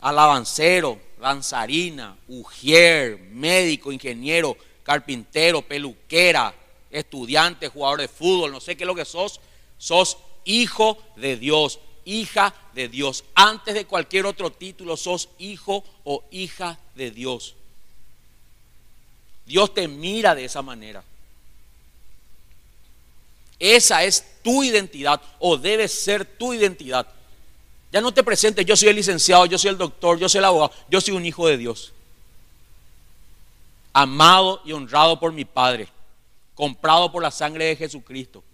alabancero, danzarina, ujier, médico, ingeniero, carpintero, peluquera, estudiante, jugador de fútbol, no sé qué es lo que sos, sos hijo de Dios, hija de Dios. Antes de cualquier otro título, sos hijo o hija de Dios. Dios te mira de esa manera. Esa es tu identidad o debe ser tu identidad. Ya no te presentes, yo soy el licenciado, yo soy el doctor, yo soy el abogado, yo soy un hijo de Dios. Amado y honrado por mi Padre, comprado por la sangre de Jesucristo.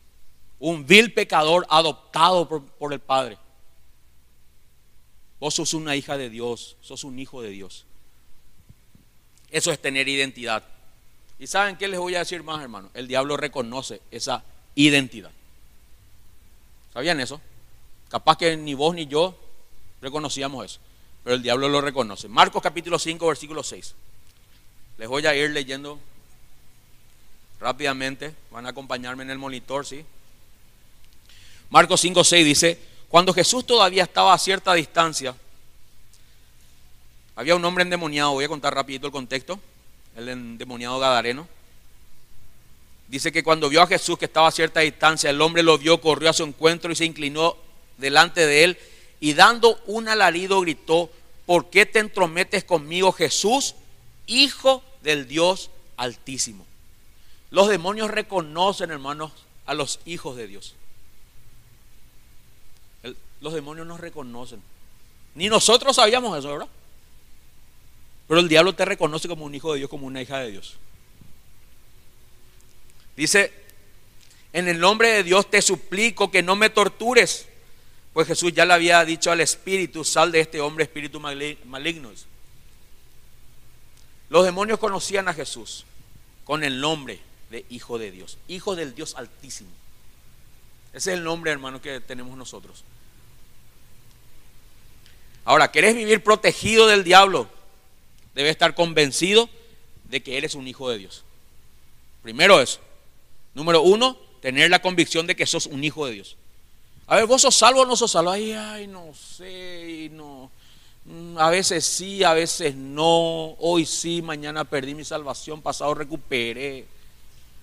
Un vil pecador adoptado por, el Padre. Vos sos una hija de Dios, sos un hijo de Dios. Eso es tener identidad. ¿Y saben qué les voy a decir más, hermano? El diablo reconoce esa identidad. ¿Sabían eso? Capaz que ni vos ni yo reconocíamos eso, pero el diablo lo reconoce. Marcos capítulo 5, versículo 6. Les voy a ir leyendo rápidamente, van a acompañarme en el monitor, ¿sí? Marcos 5, 6 dice, cuando Jesús todavía estaba a cierta distancia, había un hombre endemoniado, voy a contar rapidito el contexto, el endemoniado Gadareno, Dice que cuando vio a Jesús que estaba a cierta distancia, el hombre lo vio, corrió a su encuentro y se inclinó delante de él y dando un alarido gritó, ¿por qué te entrometes conmigo Jesús, hijo del Dios altísimo? Los demonios reconocen, hermanos, a los hijos de Dios. los demonios nos reconocen. Ni nosotros sabíamos eso, ¿verdad? Pero el diablo te reconoce como un hijo de Dios, como una hija de Dios. Dice, en el nombre de Dios te suplico que no me tortures. Pues Jesús ya le había dicho al espíritu, sal de este hombre espíritu maligno. Los demonios conocían a Jesús con el nombre de Hijo de Dios, Hijo del Dios Altísimo. Ese es el nombre, hermano, que tenemos nosotros. Ahora, ¿querés vivir protegido del diablo? Debes estar convencido de que eres un hijo de Dios. Primero eso. Número uno, tener la convicción de que sos un hijo de Dios. A ver, ¿vos sos salvo o no sos salvo? Ay, ay, no sé, no. Mm, a veces sí, a veces no. Hoy sí, mañana perdí mi salvación, pasado recuperé.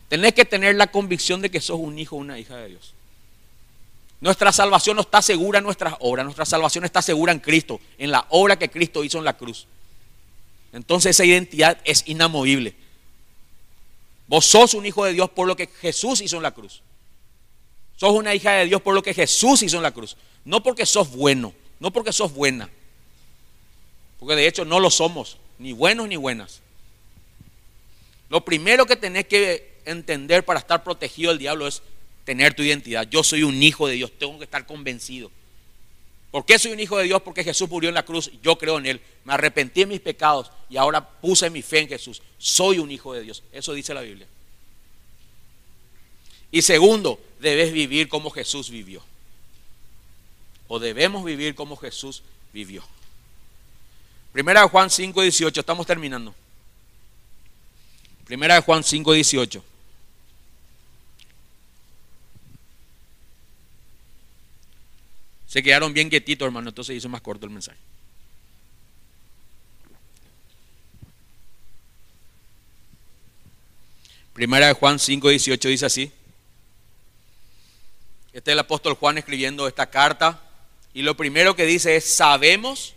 Tenés que tener la convicción de que sos un hijo o una hija de Dios. Nuestra salvación no está segura en nuestras obras, nuestra salvación está segura en Cristo, en la obra que Cristo hizo en la cruz. Entonces esa identidad es inamovible. Vos sos un hijo de Dios por lo que Jesús hizo en la cruz. Sos una hija de Dios por lo que Jesús hizo en la cruz. No porque sos bueno, no porque sos buena. Porque de hecho no lo somos, ni buenos ni buenas. Lo primero que tenés que entender para estar protegido del diablo es tener tu identidad. Yo soy un hijo de Dios, tengo que estar convencido. ¿Por qué soy un hijo de Dios? Porque Jesús murió en la cruz, yo creo en Él, me arrepentí de mis pecados y ahora puse mi fe en Jesús. Soy un hijo de Dios, eso dice la Biblia. Y segundo, debes vivir como Jesús vivió. O debemos vivir como Jesús vivió. Primera de Juan 5, 18, estamos terminando. Primera de Juan 5, 18. Se quedaron bien quietitos, hermano, entonces hizo más corto el mensaje. Primera de Juan 5, 18 dice así. Este es el apóstol Juan escribiendo esta carta y lo primero que dice es, sabemos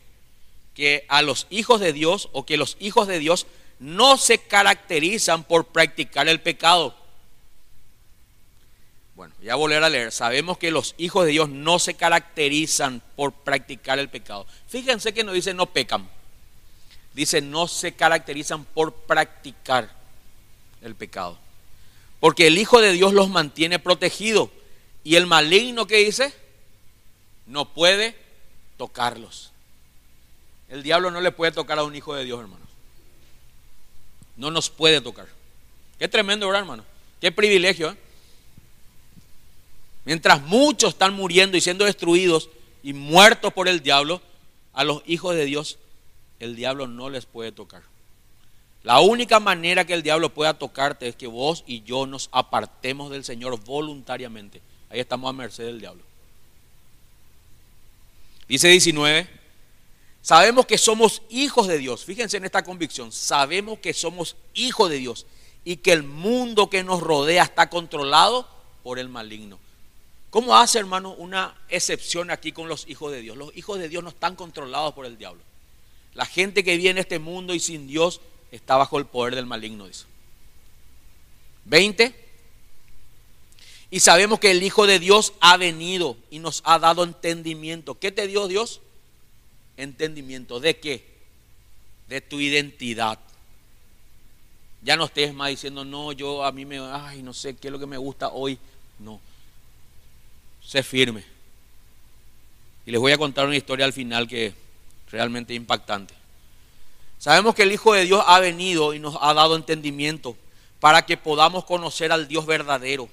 que a los hijos de Dios o que los hijos de Dios no se caracterizan por practicar el pecado bueno, ya volver a leer. Sabemos que los hijos de Dios no se caracterizan por practicar el pecado. Fíjense que no dice no pecan. Dice no se caracterizan por practicar el pecado. Porque el Hijo de Dios los mantiene protegidos. Y el maligno que dice, no puede tocarlos. El diablo no le puede tocar a un hijo de Dios, hermano. No nos puede tocar. Qué tremendo, ¿verdad, hermano? Qué privilegio. ¿eh? Mientras muchos están muriendo y siendo destruidos y muertos por el diablo, a los hijos de Dios el diablo no les puede tocar. La única manera que el diablo pueda tocarte es que vos y yo nos apartemos del Señor voluntariamente. Ahí estamos a merced del diablo. Dice 19, sabemos que somos hijos de Dios. Fíjense en esta convicción. Sabemos que somos hijos de Dios y que el mundo que nos rodea está controlado por el maligno. ¿Cómo hace, hermano, una excepción aquí con los hijos de Dios? Los hijos de Dios no están controlados por el diablo. La gente que vive en este mundo y sin Dios está bajo el poder del maligno, dice. 20. Y sabemos que el Hijo de Dios ha venido y nos ha dado entendimiento. ¿Qué te dio Dios? Entendimiento. ¿De qué? De tu identidad. Ya no estés más diciendo, no, yo a mí me, ay, no sé qué es lo que me gusta hoy. No sé firme. Y les voy a contar una historia al final que es realmente impactante. Sabemos que el Hijo de Dios ha venido y nos ha dado entendimiento para que podamos conocer al Dios verdadero.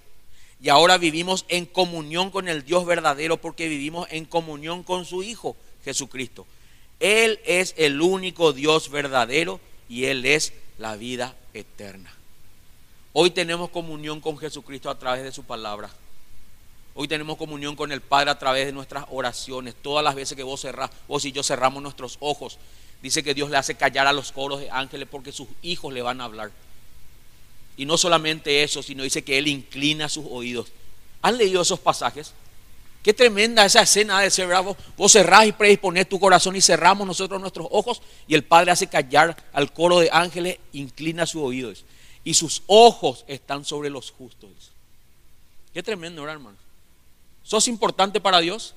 Y ahora vivimos en comunión con el Dios verdadero porque vivimos en comunión con su Hijo Jesucristo. Él es el único Dios verdadero y Él es la vida eterna. Hoy tenemos comunión con Jesucristo a través de su palabra. Hoy tenemos comunión con el Padre a través de nuestras oraciones. Todas las veces que vos cerrás, vos y yo cerramos nuestros ojos, dice que Dios le hace callar a los coros de ángeles porque sus hijos le van a hablar. Y no solamente eso, sino dice que Él inclina sus oídos. ¿Han leído esos pasajes? Qué tremenda esa escena de ser bravo. Vos cerrás y predisponés tu corazón y cerramos nosotros nuestros ojos y el Padre hace callar al coro de ángeles, inclina sus oídos. Y sus ojos están sobre los justos. Qué tremendo, hermano. ¿Sos importante para Dios?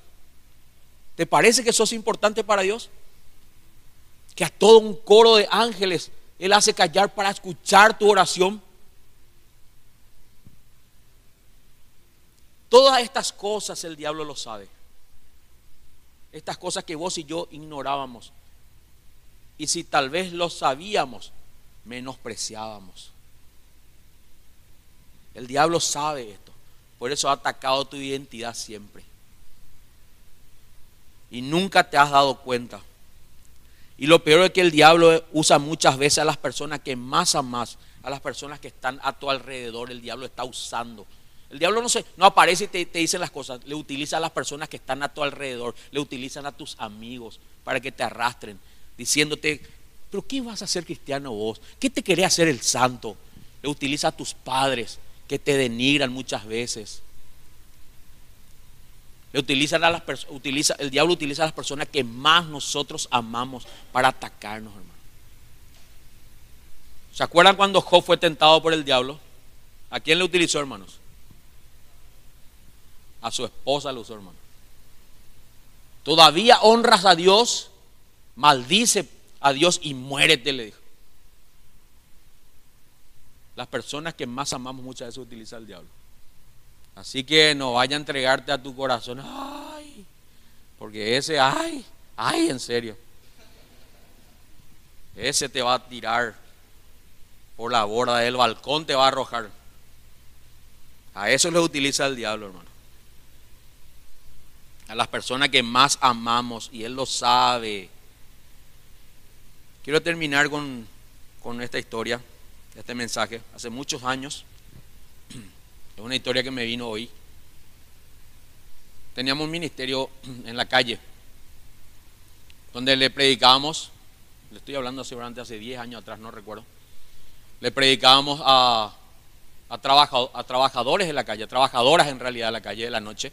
¿Te parece que sos importante para Dios? Que a todo un coro de ángeles Él hace callar para escuchar tu oración. Todas estas cosas el diablo lo sabe. Estas cosas que vos y yo ignorábamos. Y si tal vez lo sabíamos, menospreciábamos. El diablo sabe esto. Por eso ha atacado tu identidad siempre. Y nunca te has dado cuenta. Y lo peor es que el diablo usa muchas veces a las personas que más a más, a las personas que están a tu alrededor, el diablo está usando. El diablo no, se, no aparece y te, te dice las cosas, le utiliza a las personas que están a tu alrededor, le utilizan a tus amigos para que te arrastren, diciéndote, pero ¿qué vas a hacer cristiano vos? ¿Qué te querés hacer el santo? Le utiliza a tus padres, que te denigran muchas veces. Le utilizan a las utiliza, el diablo utiliza a las personas que más nosotros amamos para atacarnos, hermano. ¿Se acuerdan cuando Job fue tentado por el diablo? ¿A quién le utilizó, hermanos? A su esposa le usó, hermano. Todavía honras a Dios, maldice a Dios y muérete, le dijo. Las personas que más amamos muchas veces utiliza el diablo. Así que no vaya a entregarte a tu corazón. Ay, porque ese, ay, ay, en serio. Ese te va a tirar por la borda del balcón, te va a arrojar. A eso le utiliza el diablo, hermano. A las personas que más amamos, y él lo sabe. Quiero terminar con, con esta historia, este mensaje. Hace muchos años es una historia que me vino hoy. Teníamos un ministerio en la calle donde le predicábamos, le estoy hablando seguramente hace 10 años atrás, no recuerdo. Le predicábamos a, a, a trabajadores de la calle, a trabajadoras en realidad de la calle de la noche.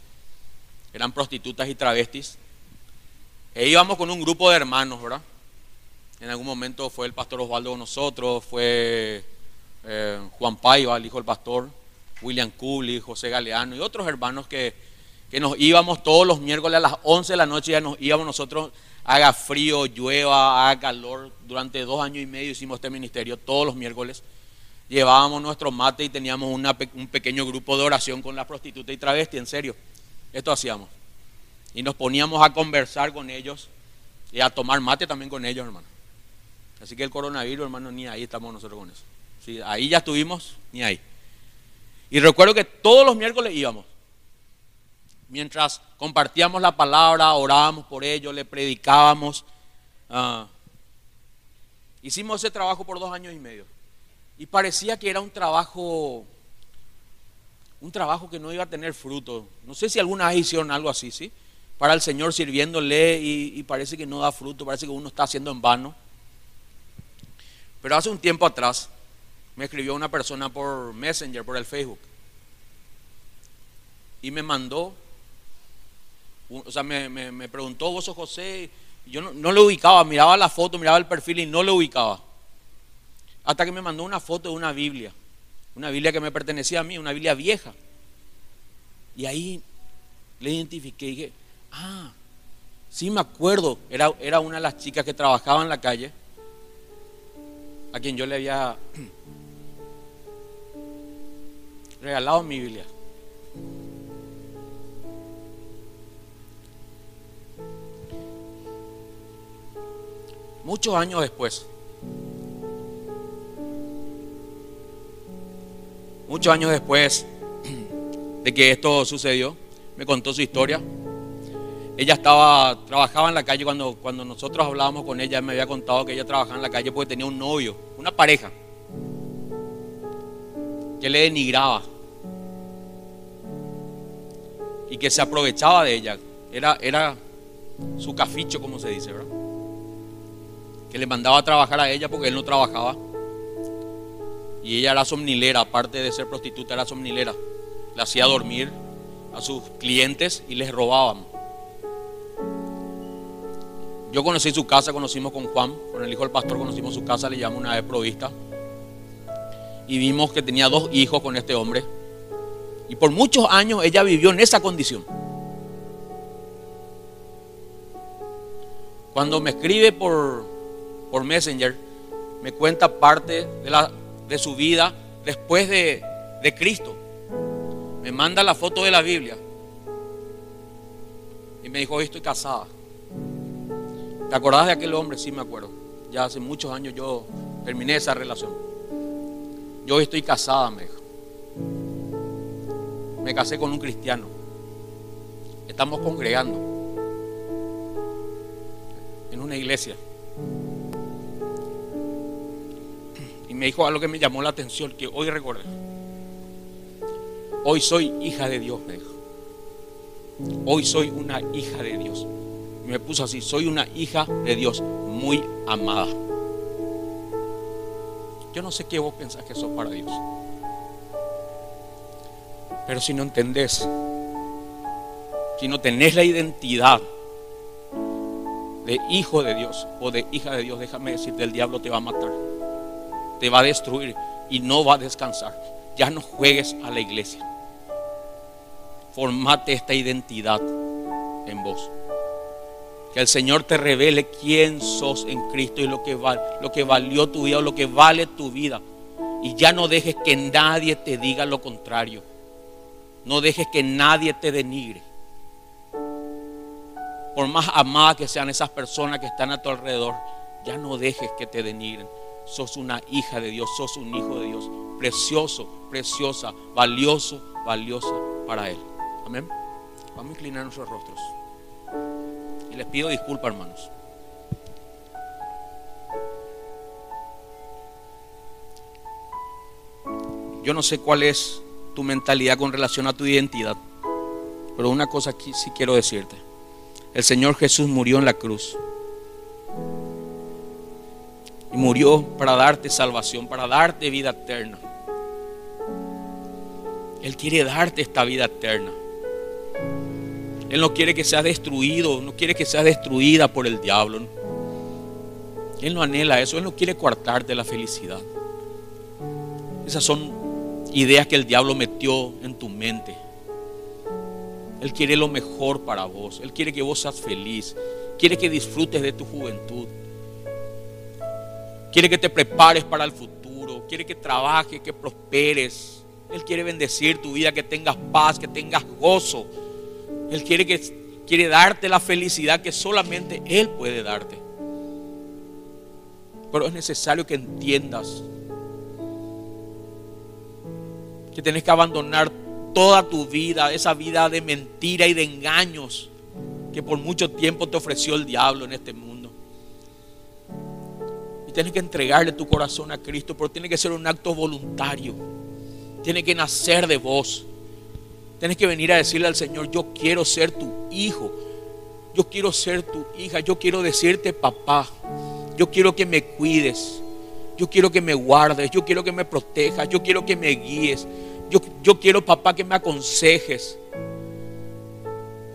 Eran prostitutas y travestis. E íbamos con un grupo de hermanos, ¿verdad? En algún momento fue el pastor Osvaldo con nosotros, fue eh, Juan Paiva, el hijo del pastor, William Cooley, José Galeano y otros hermanos que, nos íbamos todos los miércoles a las 11 de la noche, ya nos íbamos nosotros, haga frío, llueva, haga calor. Durante dos años y medio hicimos este ministerio todos los miércoles. Llevábamos nuestro mate y teníamos un pequeño grupo de oración con la prostituta y travesti, en serio. Esto hacíamos. Y nos poníamos a conversar con ellos y a tomar mate también con ellos, hermano. Así que el coronavirus, hermano, ni ahí estamos nosotros con eso. Sí, ahí ya estuvimos, ni ahí. Y recuerdo que todos los miércoles íbamos. Mientras compartíamos la palabra, orábamos por ellos, le predicábamos. Ah, hicimos ese trabajo por dos años y medio. Y parecía que era un trabajo, un trabajo que no iba a tener fruto. No sé si alguna vez hicieron algo así, ¿sí? Para el Señor sirviéndole y, y parece que no da fruto, parece que uno está haciendo en vano. Pero hace un tiempo atrás, me escribió una persona por Messenger, por el Facebook. Y me mandó, o sea, me, preguntó, vos sos José. Yo no, no, lo ubicaba, miraba la foto, miraba el perfil y no lo ubicaba. Hasta que me mandó una foto de una Biblia. Una Biblia que me pertenecía a mí, una Biblia vieja. Y ahí le identifiqué y dije, ah, sí me acuerdo. Era, era una de las chicas que trabajaba en la calle, a quien yo le había regalado mi Biblia. Muchos años después, muchos años después de que esto sucedió, me contó su historia. Ella estaba, trabajaba en la calle cuando, cuando nosotros hablábamos con ella, me había contado que ella trabajaba en la calle porque tenía un novio, una pareja, que le denigraba, y que se aprovechaba de ella. Era, era su caficho, como se dice, ¿verdad? Que le mandaba a trabajar a ella porque él no trabajaba. Y ella era somnilera, aparte de ser prostituta, era somnilera. Le hacía dormir a sus clientes y les robaban. Yo conocí su casa, conocimos con Juan, con el hijo del pastor conocimos su casa, le llamamos una vez provista. Y vimos que tenía dos hijos con este hombre. Y por muchos años ella vivió en esa condición. Cuando me escribe por, por Messenger, me cuenta parte de, la, de su vida después de, de Cristo. Me manda la foto de la Biblia. Y me dijo, hoy estoy casada. ¿Te acordás de aquel hombre? Sí, me acuerdo. Ya hace muchos años yo terminé esa relación. Yo hoy estoy casada, me dijo me casé con un cristiano. Estamos congregando en una iglesia. Y me dijo algo que me llamó la atención, que hoy recordé. Hoy soy hija de Dios, me dijo. Hoy soy una hija de Dios. Y me puso así, soy una hija de Dios muy amada. Yo no sé qué vos pensás que sos para Dios. Pero si no entendés si no tenés la identidad de hijo de Dios o de hija de Dios, déjame decirte, el diablo te va a matar, te va a destruir y no va a descansar. Ya no juegues a la iglesia. Formate esta identidad en vos. Que el Señor te revele quién sos en Cristo y lo que, lo que valió tu vida o lo que vale tu vida. Y ya no dejes que nadie te diga lo contrario. No dejes que nadie te denigre. Por más amadas que sean esas personas que están a tu alrededor, ya no dejes que te denigren. Sos una hija de Dios, sos un hijo de Dios. Precioso, preciosa, valioso, valiosa para Él. Amén. Vamos a inclinar nuestros rostros. Y les pido disculpas, hermanos. Yo no sé cuál es tu mentalidad con relación a tu identidad, pero una cosa aquí sí quiero decirte. El Señor Jesús murió en la cruz. Y murió para darte salvación, para darte vida eterna. Él quiere darte esta vida eterna. Él no quiere que seas destruido, no quiere que seas destruida por el diablo. Él no anhela eso, Él no quiere coartarte la felicidad. Esas son ideas que el diablo metió en tu mente. Él quiere lo mejor para vos. Él quiere que vos seas feliz. Quiere que disfrutes de tu juventud. Quiere que te prepares para el futuro. Quiere que trabajes, que prosperes. Él quiere bendecir tu vida, que tengas paz, que tengas gozo. Él quiere que quiere darte la felicidad que solamente él puede darte. Pero es necesario que entiendas que tenés que abandonar toda tu vida, esa vida de mentira y de engaños que por mucho tiempo te ofreció el diablo en este mundo. Y tienes que entregarle tu corazón a Cristo, pero tiene que ser un acto voluntario. Tiene que nacer de vos. Tienes que venir a decirle al Señor, yo quiero ser tu hijo. Yo quiero ser tu hija. Yo quiero decirte, papá. Yo quiero que me cuides. Yo quiero que me guardes. Yo quiero que me protejas. Yo quiero que me guíes. Yo, quiero, papá, que me aconsejes.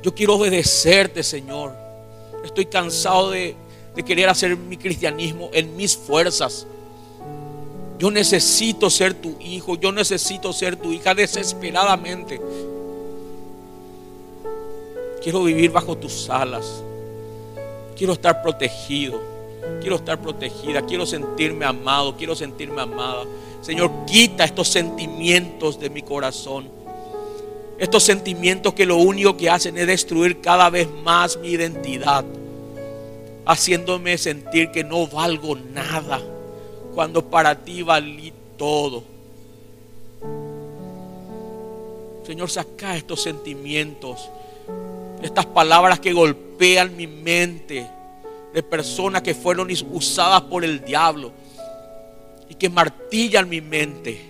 Yo quiero obedecerte, Señor. Estoy cansado de, de querer hacer mi cristianismo en mis fuerzas. Yo necesito ser tu hijo, yo necesito ser tu hija desesperadamente. Quiero vivir bajo tus alas. Quiero estar protegido. Quiero estar protegida. Quiero sentirme amado. Quiero sentirme amada. Señor, quita estos sentimientos de mi corazón. Estos sentimientos que lo único que hacen es destruir cada vez más mi identidad. Haciéndome sentir que no valgo nada. Cuando para ti valí todo. Señor, saca estos sentimientos. Estas palabras que golpean mi mente. De personas que fueron usadas por el diablo y que martillan mi mente,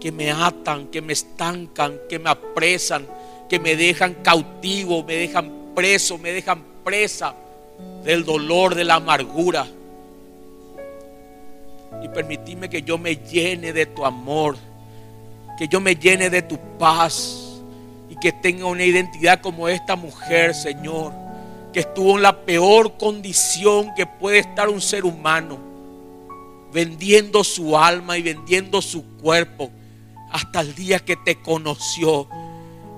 que me atan, que me estancan, que me apresan, que me dejan cautivo, me dejan preso, me dejan presa del dolor, de la amargura. Y permitime que yo me llene de tu amor, que yo me llene de tu paz y que tenga una identidad como esta mujer, Señor, que estuvo en la peor condición que puede estar un ser humano vendiendo su alma y vendiendo su cuerpo hasta el día que te conoció.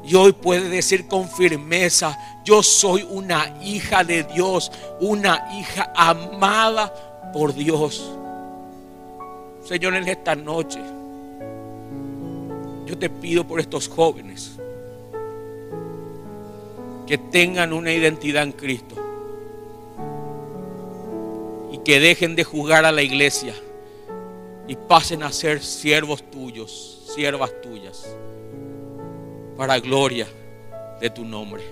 Y hoy puede decir con firmeza, yo soy una hija de Dios, una hija amada por Dios. Señor, en esta noche, yo te pido por estos jóvenes que tengan una identidad en Cristo y que dejen de jugar a la iglesia y pasen a ser siervos tuyos, siervas tuyas, para gloria de tu nombre.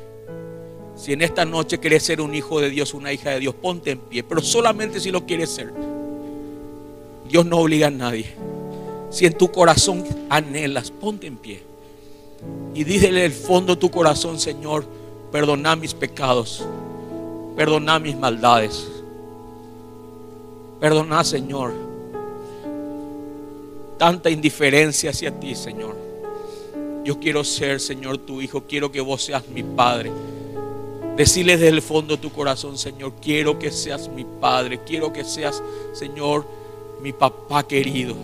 Si en esta noche quieres ser un hijo de Dios, una hija de Dios, ponte en pie, pero solamente si lo quieres ser. Dios no obliga a nadie. Si en tu corazón anhelas, ponte en pie. Y dídele el fondo de tu corazón, Señor, perdona mis pecados, perdona mis maldades. Perdona, Señor tanta indiferencia hacia ti, Señor. Yo quiero ser, Señor, tu hijo. Quiero que vos seas mi padre. Decirle desde el fondo de tu corazón, Señor, quiero que seas mi padre. Quiero que seas, Señor, mi papá querido.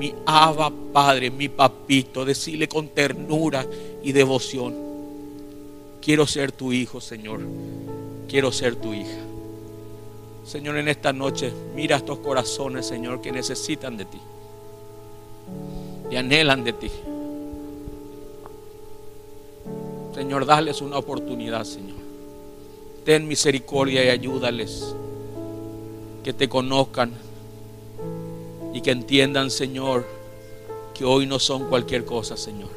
Mi aba padre, mi papito. Decirle con ternura y devoción. Quiero ser tu hijo, Señor. Quiero ser tu hija. Señor, en esta noche, mira estos corazones, Señor, que necesitan de ti. Y anhelan de ti. Señor, dales una oportunidad, Señor. Ten misericordia y ayúdales. Que te conozcan y que entiendan, Señor, que hoy no son cualquier cosa, Señor.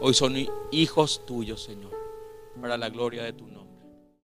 Hoy son hijos tuyos, Señor, para la gloria de tu nombre.